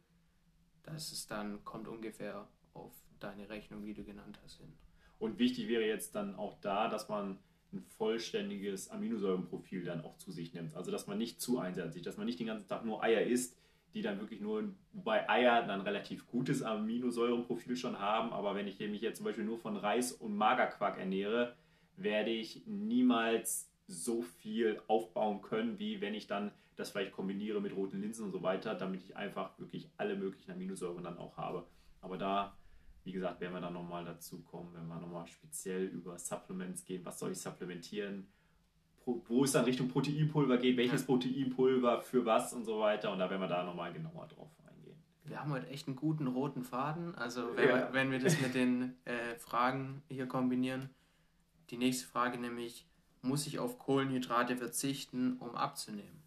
Das ist dann, kommt ungefähr auf deine Rechnung, die du genannt hast, hin. Und wichtig wäre jetzt dann auch da, dass man ein vollständiges Aminosäurenprofil dann auch zu sich nimmt. Also dass man nicht zu einseitig, dass man nicht den ganzen Tag nur Eier isst, die dann wirklich nur bei Eier dann relativ gutes Aminosäurenprofil schon haben. Aber wenn ich mich jetzt zum Beispiel nur von Reis und Magerquark ernähre, werde ich niemals so viel aufbauen können, wie wenn ich dann das vielleicht kombiniere mit roten Linsen und so weiter, damit ich einfach wirklich alle möglichen Aminosäuren dann auch habe. Aber da wie gesagt, werden wir dann nochmal dazu kommen, wenn wir nochmal speziell über Supplements gehen. Was soll ich supplementieren? Wo es dann Richtung Proteinpulver geht, welches. Proteinpulver für was und so weiter. Und da werden wir da nochmal genauer drauf eingehen. Wir haben heute echt einen guten roten Faden. Also, wenn, ja. wir, wenn wir das mit den äh, Fragen hier kombinieren. Die nächste Frage nämlich: Muss ich auf Kohlenhydrate verzichten, um abzunehmen?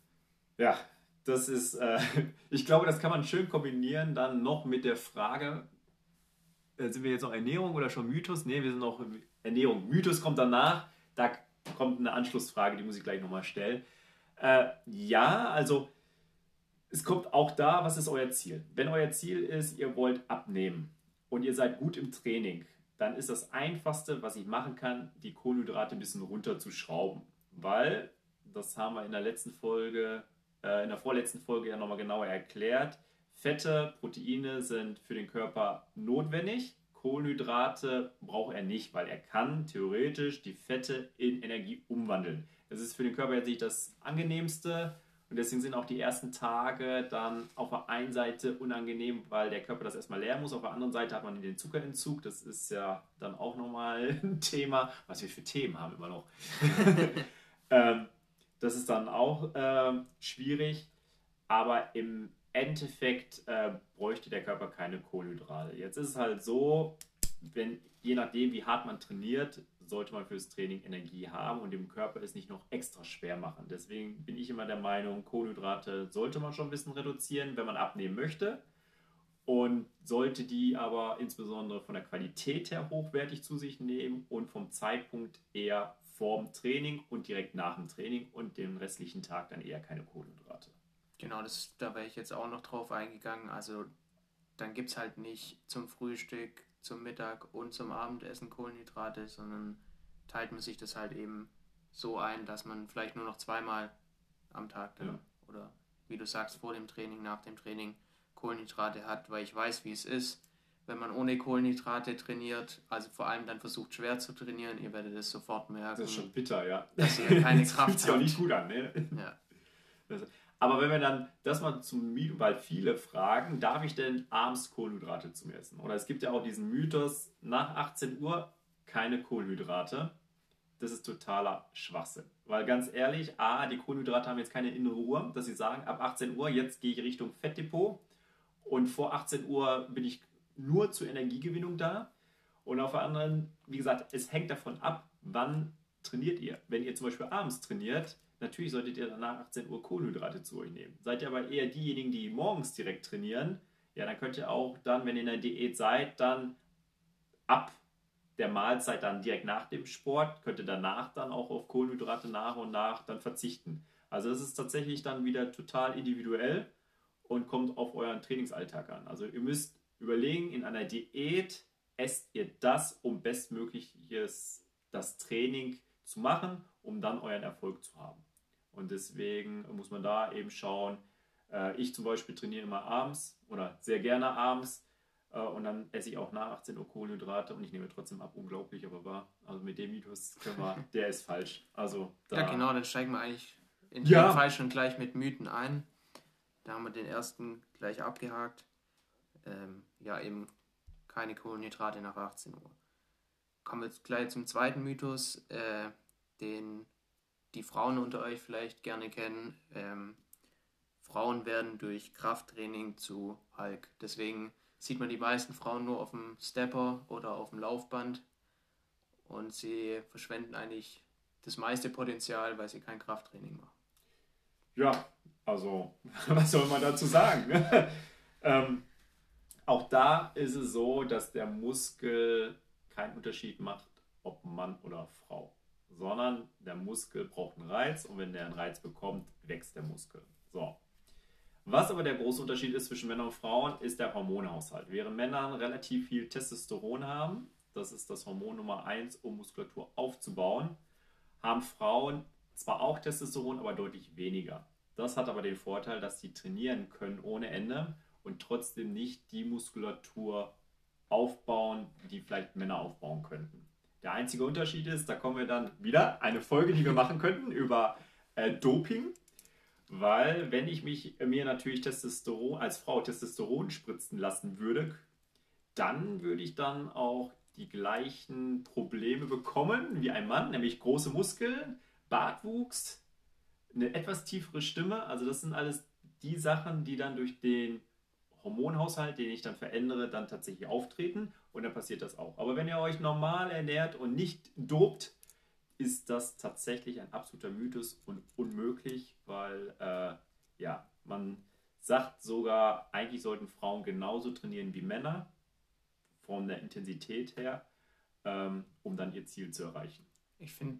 Ja, das ist, äh, *laughs* ich glaube, das kann man schön kombinieren dann noch mit der Frage, äh, sind wir jetzt noch Ernährung oder schon Mythos? Ne, wir sind noch Ernährung. Mythos kommt danach. Da kommt eine Anschlussfrage, die muss ich gleich nochmal stellen. Äh, ja, also es kommt auch da, was ist euer Ziel? Wenn euer Ziel ist, ihr wollt abnehmen und ihr seid gut im Training, dann ist das Einfachste, was ich machen kann, die Kohlenhydrate ein bisschen runterzuschrauben. Weil, das haben wir in der letzten Folge, äh, in der vorletzten Folge ja nochmal genauer erklärt, Fette, Proteine sind für den Körper notwendig. Kohlenhydrate braucht er nicht, weil er kann theoretisch die Fette in Energie umwandeln. Das ist für den Körper jetzt nicht das angenehmste und deswegen sind auch die ersten Tage dann auf der einen Seite unangenehm, weil der Körper das erstmal leer muss. Auf der anderen Seite hat man den Zuckerentzug. Das ist ja dann auch nochmal *laughs* ein Thema, was wir für Themen haben immer noch. *laughs* ähm, das ist dann auch äh, schwierig. Aber im Endeffekt äh, bräuchte der Körper keine Kohlenhydrate. Jetzt ist es halt so, wenn je nachdem, wie hart man trainiert, sollte man fürs Training Energie haben und dem Körper es nicht noch extra schwer machen. Deswegen bin ich immer der Meinung, Kohlenhydrate sollte man schon ein bisschen reduzieren, wenn man abnehmen möchte. Und sollte die aber insbesondere von der Qualität her hochwertig zu sich nehmen und vom Zeitpunkt eher vorm Training und direkt nach dem Training und den restlichen Tag dann eher keine Kohlenhydrate. Genau, das, da wäre ich jetzt auch noch drauf eingegangen. Also dann gibt es halt nicht zum Frühstück, zum Mittag und zum Abendessen Kohlenhydrate, sondern teilt man sich das halt eben so ein, dass man vielleicht nur noch zweimal am Tag dann, ja. oder wie du sagst, vor dem Training, nach dem Training Kohlenhydrate hat, weil ich weiß, wie es ist, wenn man ohne Kohlenhydrate trainiert, also vor allem dann versucht schwer zu trainieren, ihr werdet es sofort merken. Das ist schon bitter, ja. Dass ihr keine *laughs* das Kraft habt. Sich auch nicht gut an, ne? Ja. Aber wenn wir dann das mal zum Mythos, weil viele fragen, darf ich denn abends Kohlenhydrate zum Essen? Oder es gibt ja auch diesen Mythos, nach 18 Uhr keine Kohlenhydrate. Das ist totaler Schwachsinn. Weil ganz ehrlich, A, die Kohlenhydrate haben jetzt keine innere Uhr, dass sie sagen, ab 18 Uhr, jetzt gehe ich Richtung Fettdepot und vor 18 Uhr bin ich nur zur Energiegewinnung da. Und auf der anderen, wie gesagt, es hängt davon ab, wann trainiert ihr. Wenn ihr zum Beispiel abends trainiert, Natürlich solltet ihr danach 18 Uhr Kohlenhydrate zu euch nehmen. Seid ihr aber eher diejenigen, die morgens direkt trainieren, ja, dann könnt ihr auch dann, wenn ihr in der Diät seid, dann ab der Mahlzeit dann direkt nach dem Sport, könnt ihr danach dann auch auf Kohlenhydrate nach und nach dann verzichten. Also das ist tatsächlich dann wieder total individuell und kommt auf euren Trainingsalltag an. Also ihr müsst überlegen, in einer Diät esst ihr das, um bestmögliches das Training zu machen, um dann euren Erfolg zu haben. Und deswegen muss man da eben schauen. Äh, ich zum Beispiel trainiere immer abends oder sehr gerne abends äh, und dann esse ich auch nach 18 Uhr Kohlenhydrate und ich nehme trotzdem ab. Unglaublich, aber wahr. Also mit dem Mythos können wir, *laughs* der ist falsch. Also da, ja, genau, dann steigen wir eigentlich in Ja. dem Fall schon gleich mit Mythen ein. Da haben wir den ersten gleich abgehakt. Ähm, ja, eben keine Kohlenhydrate nach 18 Uhr. Kommen wir jetzt gleich zum zweiten Mythos, äh, den die Frauen unter euch vielleicht gerne kennen. Ähm, Frauen werden durch Krafttraining zu Hulk. Deswegen sieht man die meisten Frauen nur auf dem Stepper oder auf dem Laufband und sie verschwenden eigentlich das meiste Potenzial, weil sie kein Krafttraining machen. Ja, also, *laughs* was soll man dazu sagen? *laughs* ähm, auch da ist es so, dass der Muskel keinen Unterschied macht, ob Mann oder Frau, sondern der Muskel braucht einen Reiz und wenn der einen Reiz bekommt, wächst der Muskel. So. Was aber der große Unterschied ist zwischen Männern und Frauen, ist der Hormonhaushalt. Während Männer relativ viel Testosteron haben, das ist das Hormon Nummer 1, um Muskulatur aufzubauen, haben Frauen zwar auch Testosteron, aber deutlich weniger. Das hat aber den Vorteil, dass sie trainieren können ohne Ende und trotzdem nicht die Muskulatur aufbauen, die vielleicht Männer aufbauen könnten. Der einzige Unterschied ist, da kommen wir dann wieder, eine Folge, die wir *laughs* machen könnten über äh, Doping. Weil wenn ich mich mir natürlich Testosteron als Frau Testosteron spritzen lassen würde, dann würde ich dann auch die gleichen Probleme bekommen wie ein Mann, nämlich große Muskeln, Bartwuchs, eine etwas tiefere Stimme. Also das sind alles die Sachen, die dann durch den Hormonhaushalt, den ich dann verändere, dann tatsächlich auftreten und dann passiert das auch. Aber wenn ihr euch normal ernährt und nicht dopt, ist das tatsächlich ein absoluter Mythos und unmöglich, weil äh, ja, man sagt sogar, eigentlich sollten Frauen genauso trainieren wie Männer, von der Intensität her, ähm, um dann ihr Ziel zu erreichen. Ich finde,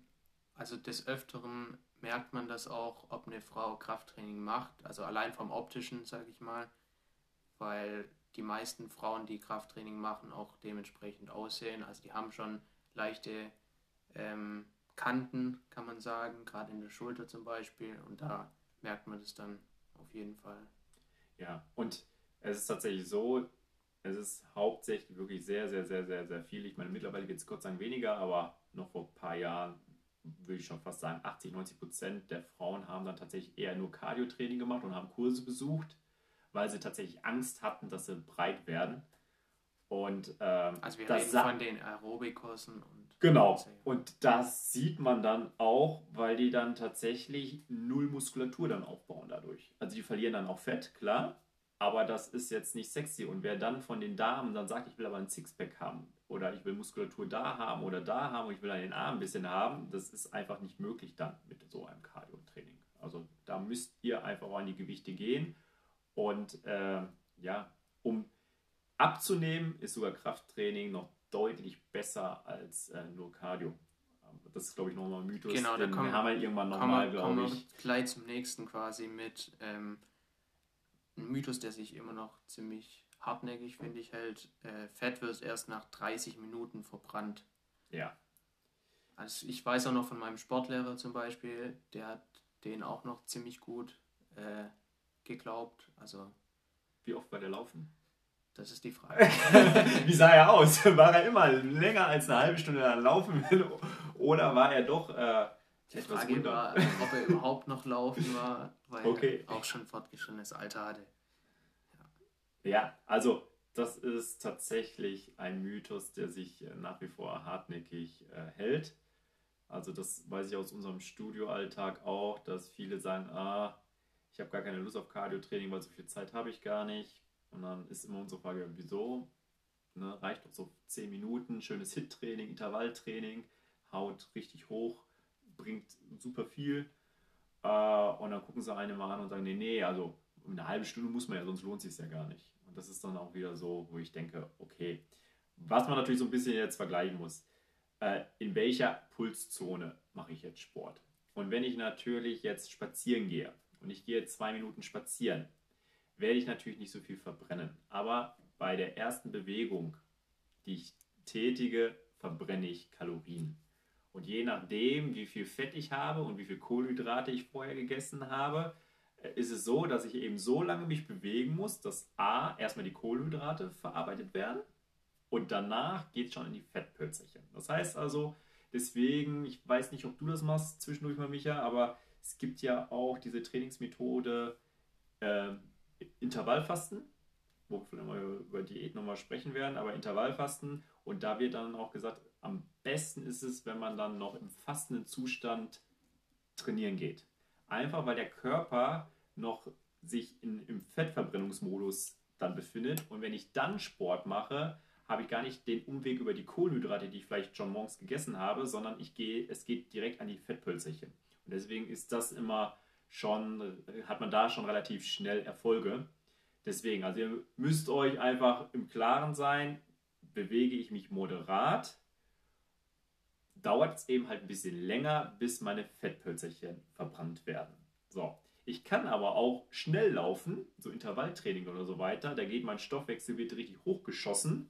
also des Öfteren merkt man das auch, ob eine Frau Krafttraining macht, also allein vom optischen, sage ich mal, weil die meisten Frauen, die Krafttraining machen, auch dementsprechend aussehen. Also die haben schon leichte ähm, Kanten, kann man sagen, gerade in der Schulter zum Beispiel. Und da merkt man das dann auf jeden Fall. Ja, und es ist tatsächlich so, es ist hauptsächlich wirklich sehr, sehr, sehr, sehr, sehr viel. Ich meine, mittlerweile wird es Gott sei Dank weniger, aber noch vor ein paar Jahren würde ich schon fast sagen, 80, 90 Prozent der Frauen haben dann tatsächlich eher nur Cardio-Training gemacht und haben Kurse besucht, weil sie tatsächlich Angst hatten, dass sie breit werden. Und ähm, Also wir das reden von den Aerobikursen und Genau. Und das sieht man dann auch, weil die dann tatsächlich null Muskulatur dann aufbauen dadurch. Also die verlieren dann auch Fett, klar. Aber das ist jetzt nicht sexy. Und wer dann von den Damen dann sagt, ich will aber ein Sixpack haben oder ich will Muskulatur da haben oder da haben und ich will an den Arm ein bisschen haben, das ist einfach nicht möglich dann mit so einem Cardio-Training. Also da müsst ihr einfach an die Gewichte gehen. Und äh, ja, um abzunehmen, ist sogar Krafttraining noch deutlich besser als äh, nur Cardio. Aber Das ist, glaube ich, nochmal ein Mythos. Genau, da kommen- haben wir irgendwann nochmal, glaube ich. gleich zum nächsten quasi mit ähm, einem Mythos, der sich immer noch ziemlich hartnäckig, finde ich, hält. Äh, Fett wird erst nach 30 Minuten verbrannt. Ja. Also ich weiß auch noch von meinem Sportlehrer zum Beispiel, der hat den auch noch ziemlich gut äh, geglaubt. Also Wie oft war der laufen? das ist die Frage. *laughs* Wie sah er aus? *laughs* War er immer länger als eine halbe Stunde Laufen oder war er doch äh, Die etwas Frage war, ob er überhaupt noch laufen war, weil Okay. er auch schon fortgeschrittenes Alter hatte. Ja, also das ist tatsächlich ein Mythos, der sich äh, nach wie vor hartnäckig äh, hält. Also das weiß ich aus unserem Studioalltag auch, dass viele sagen, ah, ich habe gar keine Lust auf Cardio-Training, weil so viel Zeit habe ich gar nicht. Und dann ist immer unsere Frage, wieso? Ne, reicht doch so 10 Minuten, schönes Hit-Training, Intervalltraining, haut richtig hoch, bringt super viel. Äh, und dann gucken sie eine mal an und sagen, nee, nee, also eine halbe Stunde muss man ja, sonst lohnt sich ja gar nicht. Und das ist dann auch wieder so, wo ich denke, okay, was man natürlich so ein bisschen jetzt vergleichen muss, äh, in welcher Pulszone mache ich jetzt Sport? Und wenn ich natürlich jetzt spazieren gehe und ich gehe zwei Minuten spazieren, werde ich natürlich nicht so viel verbrennen. Aber bei der ersten Bewegung, die ich tätige, verbrenne ich Kalorien. Und je nachdem, wie viel Fett ich habe und wie viel Kohlenhydrate ich vorher gegessen habe, äh, ist es so, dass ich eben so lange mich bewegen muss, dass A, erstmal die Kohlenhydrate verarbeitet werden und danach geht es schon in die Fettpölzerchen. Das heißt also, deswegen, ich weiß nicht, ob du das machst zwischendurch mal, Micha, aber es gibt ja auch diese Trainingsmethode äh, Intervallfasten, wo wir über Diät nochmal sprechen werden, aber Intervallfasten und da wird dann auch gesagt, am besten ist es, wenn man dann noch im fastenden Zustand trainieren geht. Einfach weil der Körper noch sich in, im Fettverbrennungsmodus dann befindet und wenn ich dann Sport mache, habe ich gar nicht den Umweg über die Kohlenhydrate, die ich vielleicht schon morgens gegessen habe, sondern ich gehe, es geht direkt an die Fettpölzerchen. Und deswegen ist das immer schon, hat man da schon relativ schnell Erfolge. Deswegen, also ihr müsst euch einfach im Klaren sein, bewege ich mich moderat, dauert es eben halt ein bisschen länger, bis meine Fettpölzerchen verbrannt werden. So, ich kann aber auch schnell laufen, so Intervalltraining oder so weiter. Da geht mein Stoffwechsel wird richtig hochgeschossen.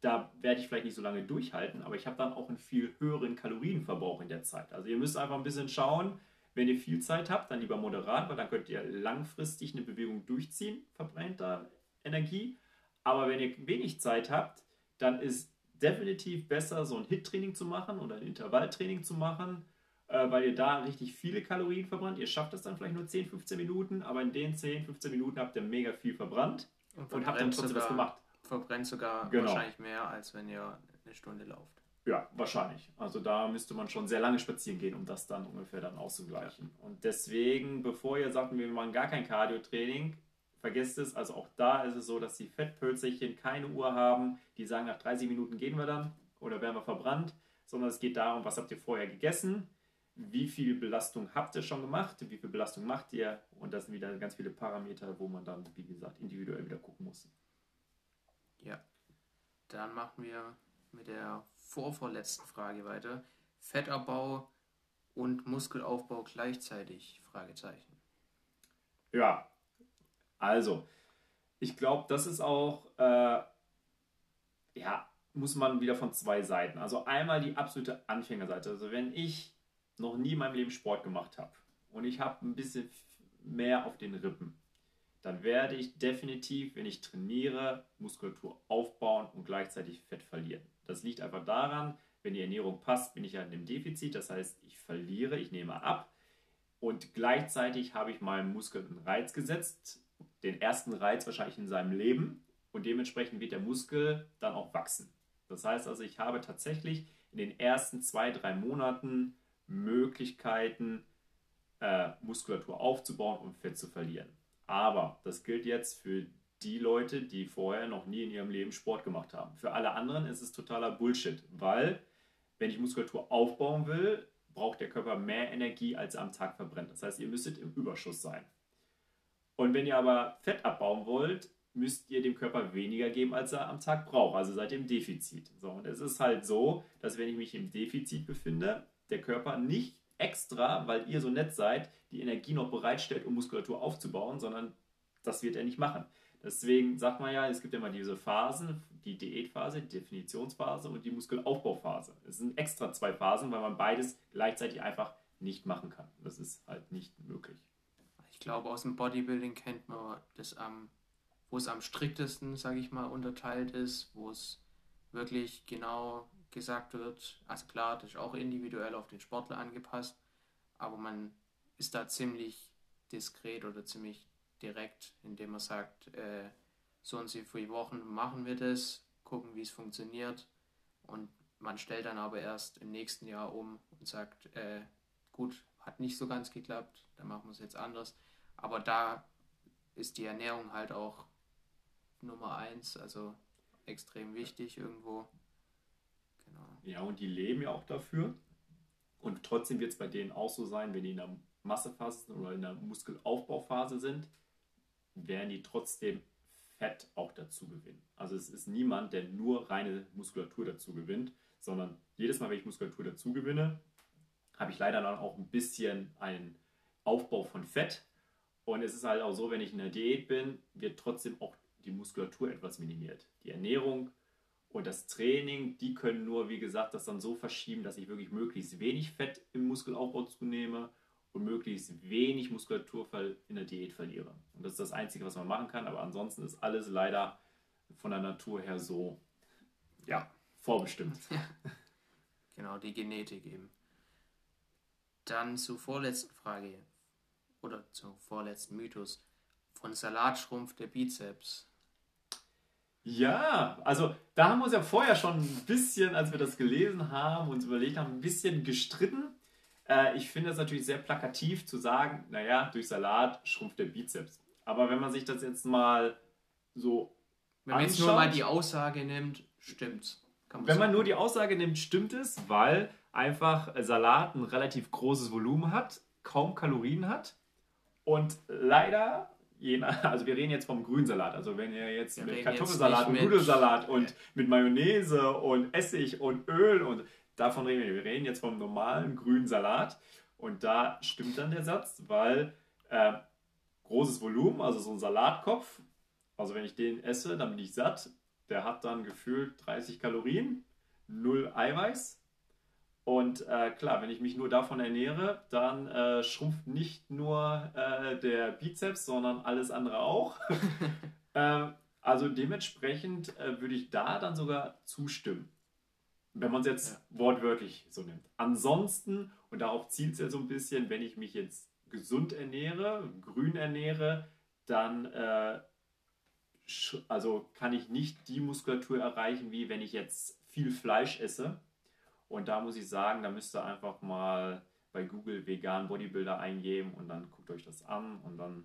Da werde ich vielleicht nicht so lange durchhalten, aber ich habe dann auch einen viel höheren Kalorienverbrauch in der Zeit. Also ihr müsst einfach ein bisschen schauen, wenn ihr viel Zeit habt, dann lieber moderat, weil dann könnt ihr langfristig eine Bewegung durchziehen, verbrennt da Energie. Aber wenn ihr wenig Zeit habt, dann ist definitiv besser, so ein HIT-Training zu machen oder ein Intervalltraining zu machen, äh, weil ihr da richtig viele Kalorien verbrannt. Ihr schafft das dann vielleicht nur 10, 15 Minuten, aber in den 10, 15 Minuten habt ihr mega viel verbrannt und, und habt dann trotzdem was gemacht. Verbrennt sogar genau. wahrscheinlich mehr, als wenn ihr eine Stunde lauft. Ja, wahrscheinlich. Also da müsste man schon sehr lange spazieren gehen, um das dann ungefähr dann auszugleichen. Ja. Und deswegen, bevor ihr sagt, wir machen gar kein Cardio-Training, vergesst es, also auch da ist es so, dass die Fettpölzerchen keine Uhr haben, die sagen, nach 30 Minuten gehen wir dann oder werden wir verbrannt, sondern es geht darum, was habt ihr vorher gegessen, wie viel Belastung habt ihr schon gemacht, wie viel Belastung macht ihr und das sind wieder ganz viele Parameter, wo man dann, wie gesagt, individuell wieder gucken muss. Ja, dann machen wir mit der vorvorletzten Frage weiter. Fettabbau und Muskelaufbau gleichzeitig? Fragezeichen. Ja, also, ich glaube, das ist auch, äh, ja, muss man wieder von zwei Seiten. Also einmal die absolute Anfängerseite. Also wenn ich noch nie in meinem Leben Sport gemacht habe und ich habe ein bisschen mehr auf den Rippen, dann werde ich definitiv, wenn ich trainiere, Muskulatur aufbauen und gleichzeitig Fett verlieren. Das liegt einfach daran, wenn die Ernährung passt, bin ich ja in einem Defizit. Das heißt, ich verliere, ich nehme ab und gleichzeitig habe ich meinem Muskel einen Reiz gesetzt den ersten Reiz wahrscheinlich in seinem Leben und dementsprechend wird der Muskel dann auch wachsen. Das heißt also, ich habe tatsächlich in den ersten zwei, drei Monaten Möglichkeiten, äh, Muskulatur aufzubauen und Fett zu verlieren. Aber das gilt jetzt für die Leute, die vorher noch nie in ihrem Leben Sport gemacht haben. Für alle anderen ist es totaler Bullshit, weil wenn ich Muskulatur aufbauen will, braucht der Körper mehr Energie, als er am Tag verbrennt. Das heißt, ihr müsstet im Überschuss sein. Und wenn ihr aber Fett abbauen wollt, müsst ihr dem Körper weniger geben, als er am Tag braucht. Also seid ihr im Defizit. So, und es ist halt so, dass wenn ich mich im Defizit befinde, der Körper nicht extra, weil ihr so nett seid, die Energie noch bereitstellt, um Muskulatur aufzubauen, sondern das wird er nicht machen. Deswegen sagt man ja, es gibt ja immer diese Phasen, die Diätphase, die Definitionsphase und die Muskelaufbauphase. Es sind extra zwei Phasen, weil man beides gleichzeitig einfach nicht machen kann. Das ist halt nicht möglich. Ich glaube, aus dem Bodybuilding kennt man das am, wo es am striktesten, sage ich mal, unterteilt ist, wo es wirklich genau gesagt wird. Also klar, das ist auch individuell auf den Sportler angepasst, aber man ist da ziemlich diskret oder ziemlich direkt, indem man sagt, äh, so und so viele Wochen machen wir das, gucken, wie es funktioniert und man stellt dann aber erst im nächsten Jahr um und sagt, äh, gut, hat nicht so ganz geklappt, dann machen wir es jetzt anders. Aber da ist die Ernährung halt auch Nummer eins, also extrem wichtig irgendwo. Genau. Ja, und die leben ja auch dafür. Und trotzdem wird es bei denen auch so sein, wenn die in der Massephase sind oder in der Muskelaufbauphase sind, werden die trotzdem Fett auch dazu gewinnen. Also es ist niemand, der nur reine Muskulatur dazu gewinnt, sondern jedes Mal, wenn ich Muskulatur dazu gewinne, habe ich leider dann auch ein bisschen einen Aufbau von Fett. Und es ist halt auch so, wenn ich in der Diät bin, wird trotzdem auch die Muskulatur etwas minimiert. Die Ernährung und das Training, die können nur, wie gesagt, das dann so verschieben, dass ich wirklich möglichst wenig Fett im Muskelaufbau zunehme und möglichst wenig Muskulatur in der Diät verliere. Und das ist das Einzige, was man machen kann. Aber ansonsten ist alles leider von der Natur her so ja, vorbestimmt. Genau, die Genetik eben. Dann zur vorletzten Frage oder zum vorletzten Mythos. Von Salat schrumpft der Bizeps. Ja, also da haben wir uns ja vorher schon ein bisschen, als wir das gelesen haben, uns überlegt haben, ein bisschen gestritten. Äh, ich finde es natürlich sehr plakativ zu sagen, naja, durch Salat schrumpft der Bizeps. Aber wenn man sich das jetzt mal so. Wenn man jetzt nur mal die Aussage nimmt, stimmt's. Wenn sagen. man nur die Aussage nimmt, stimmt es, weil einfach Salat ein relativ großes Volumen hat, kaum Kalorien hat und leider also wir reden jetzt vom Grünsalat, also wenn ihr jetzt wir mit Kartoffelsalat und Nudelsalat und mit Mayonnaise und Essig und Öl und davon reden wir. Wir reden jetzt vom normalen grünen Salat und da stimmt dann der Satz, weil äh, großes Volumen, also so ein Salatkopf, also wenn ich den esse, dann bin ich satt. Der hat dann gefühlt 30 Kalorien, null Eiweiß und äh, klar, wenn ich mich nur davon ernähre, dann äh, schrumpft nicht nur äh, der Bizeps, sondern alles andere auch. *laughs* Ähm, also dementsprechend äh, würde ich da dann sogar zustimmen. Wenn man es jetzt ja. wortwörtlich so nimmt. Ansonsten, und darauf zielt es ja so ein bisschen, wenn ich mich jetzt gesund ernähre, grün ernähre, dann äh, also kann ich nicht die Muskulatur erreichen, wie wenn ich jetzt viel Fleisch esse und da muss ich sagen, da müsst ihr einfach mal bei Google vegan Bodybuilder eingeben und dann guckt euch das an und dann.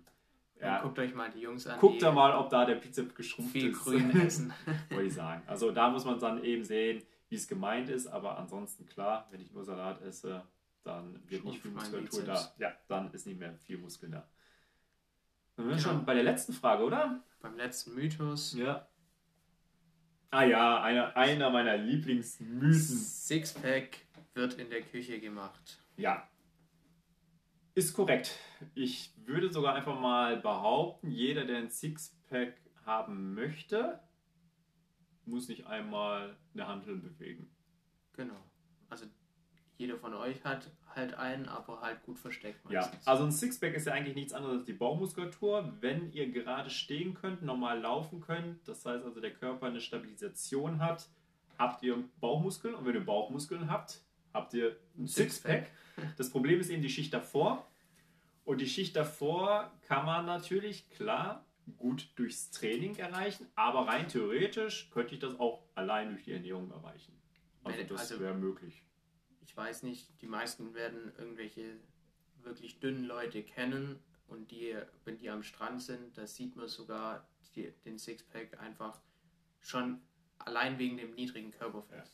Ja, guckt euch mal die Jungs an. Guckt da mal, ob da der Bizeps geschrumpft viel ist. Viel grün *laughs* essen. Wollte ich sagen. Also da muss man dann eben sehen, wie es gemeint ist, aber ansonsten klar, wenn ich nur Salat esse, dann wird nicht viel Muskulatur da. Ja, dann ist nicht mehr viel Muskel da. Dann sind wir genau. schon bei der letzten Frage, oder? Beim letzten Mythos. Ja. Ah ja, einer, einer meiner Lieblingsmythen. Sixpack wird in der Küche gemacht. Ja. Ist korrekt. Ich würde sogar einfach mal behaupten, jeder, der ein Sixpack haben möchte, muss nicht einmal eine Handel bewegen. Genau. Also jeder von euch hat halt einen, aber halt gut versteckt meistens. Ja, also ein Sixpack ist ja eigentlich nichts anderes als die Bauchmuskulatur. Wenn ihr gerade stehen könnt, normal laufen könnt, das heißt also der Körper eine Stabilisation hat, habt ihr Bauchmuskeln und wenn ihr Bauchmuskeln habt, habt ihr ein Sixpack. *laughs* Das Problem ist eben die Schicht davor. Und die Schicht davor kann man natürlich, klar, gut durchs Training erreichen, aber rein theoretisch könnte ich das auch allein durch die Ernährung erreichen. Also das also, wäre möglich ich weiß nicht, die meisten werden irgendwelche wirklich dünnen Leute kennen und die, wenn die am Strand sind, da sieht man sogar die, den Sixpack einfach schon allein wegen dem niedrigen Körperfett. Ja.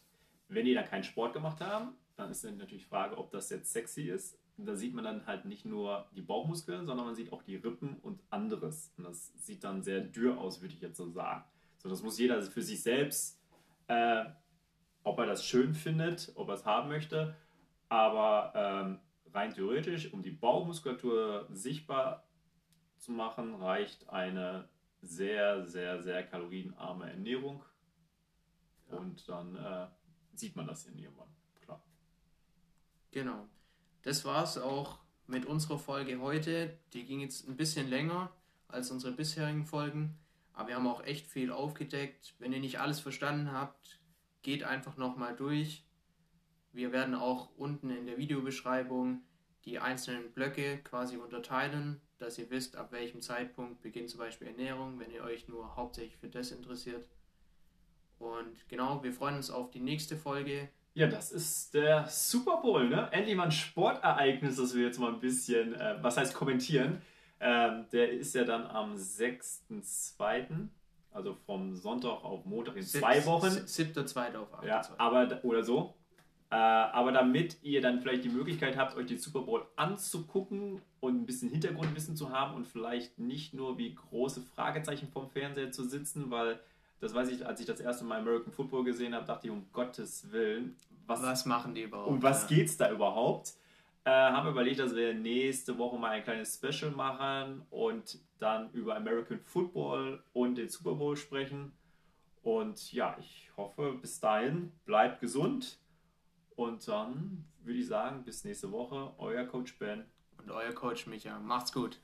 Wenn die da keinen Sport gemacht haben, dann ist dann natürlich die Frage, ob das jetzt sexy ist. Da sieht man dann halt nicht nur die Bauchmuskeln, sondern man sieht auch die Rippen und anderes. Und das sieht dann sehr dürr aus, würde ich jetzt so sagen. So, das muss jeder für sich selbst äh, ob er das schön findet, ob er es haben möchte. Aber ähm, rein theoretisch, um die Bauchmuskulatur sichtbar zu machen, reicht eine sehr, sehr, sehr kalorienarme Ernährung. Ja. Und dann äh, sieht man das in irgendwann, klar. Genau. Das war es auch mit unserer Folge heute. Die ging jetzt ein bisschen länger als unsere bisherigen Folgen. Aber wir haben auch echt viel aufgedeckt. Wenn ihr nicht alles verstanden habt, geht einfach nochmal durch. Wir werden auch unten in der Videobeschreibung die einzelnen Blöcke quasi unterteilen, dass ihr wisst, ab welchem Zeitpunkt beginnt zum Beispiel Ernährung, wenn ihr euch nur hauptsächlich für das interessiert. Und genau, wir freuen uns auf die nächste Folge. Ja, das ist der Super Bowl, ne? Endlich mal ein Sportereignis, das wir jetzt mal ein bisschen, äh, was heißt kommentieren. Ähm, der ist ja dann am 6.2. Also vom Sonntag auf Montag in zwei Wochen. Siebter, zweiter auf achter, Ja, aber, oder so. Äh, aber damit ihr dann vielleicht die Möglichkeit habt, euch den Super Bowl anzugucken und ein bisschen Hintergrundwissen zu haben und vielleicht nicht nur wie große Fragezeichen vom Fernseher zu sitzen, weil das weiß ich, als ich das erste Mal American Football gesehen habe, dachte ich, um Gottes Willen, was, was machen die überhaupt? Um was ja. es da überhaupt? Äh, haben wir überlegt, dass wir nächste Woche mal ein kleines Special machen und dann über American Football und den Super Bowl sprechen. Und ja, ich hoffe, bis dahin bleibt gesund und dann würde ich sagen, bis nächste Woche, euer Coach Ben. Und euer Coach Micha. Macht's gut.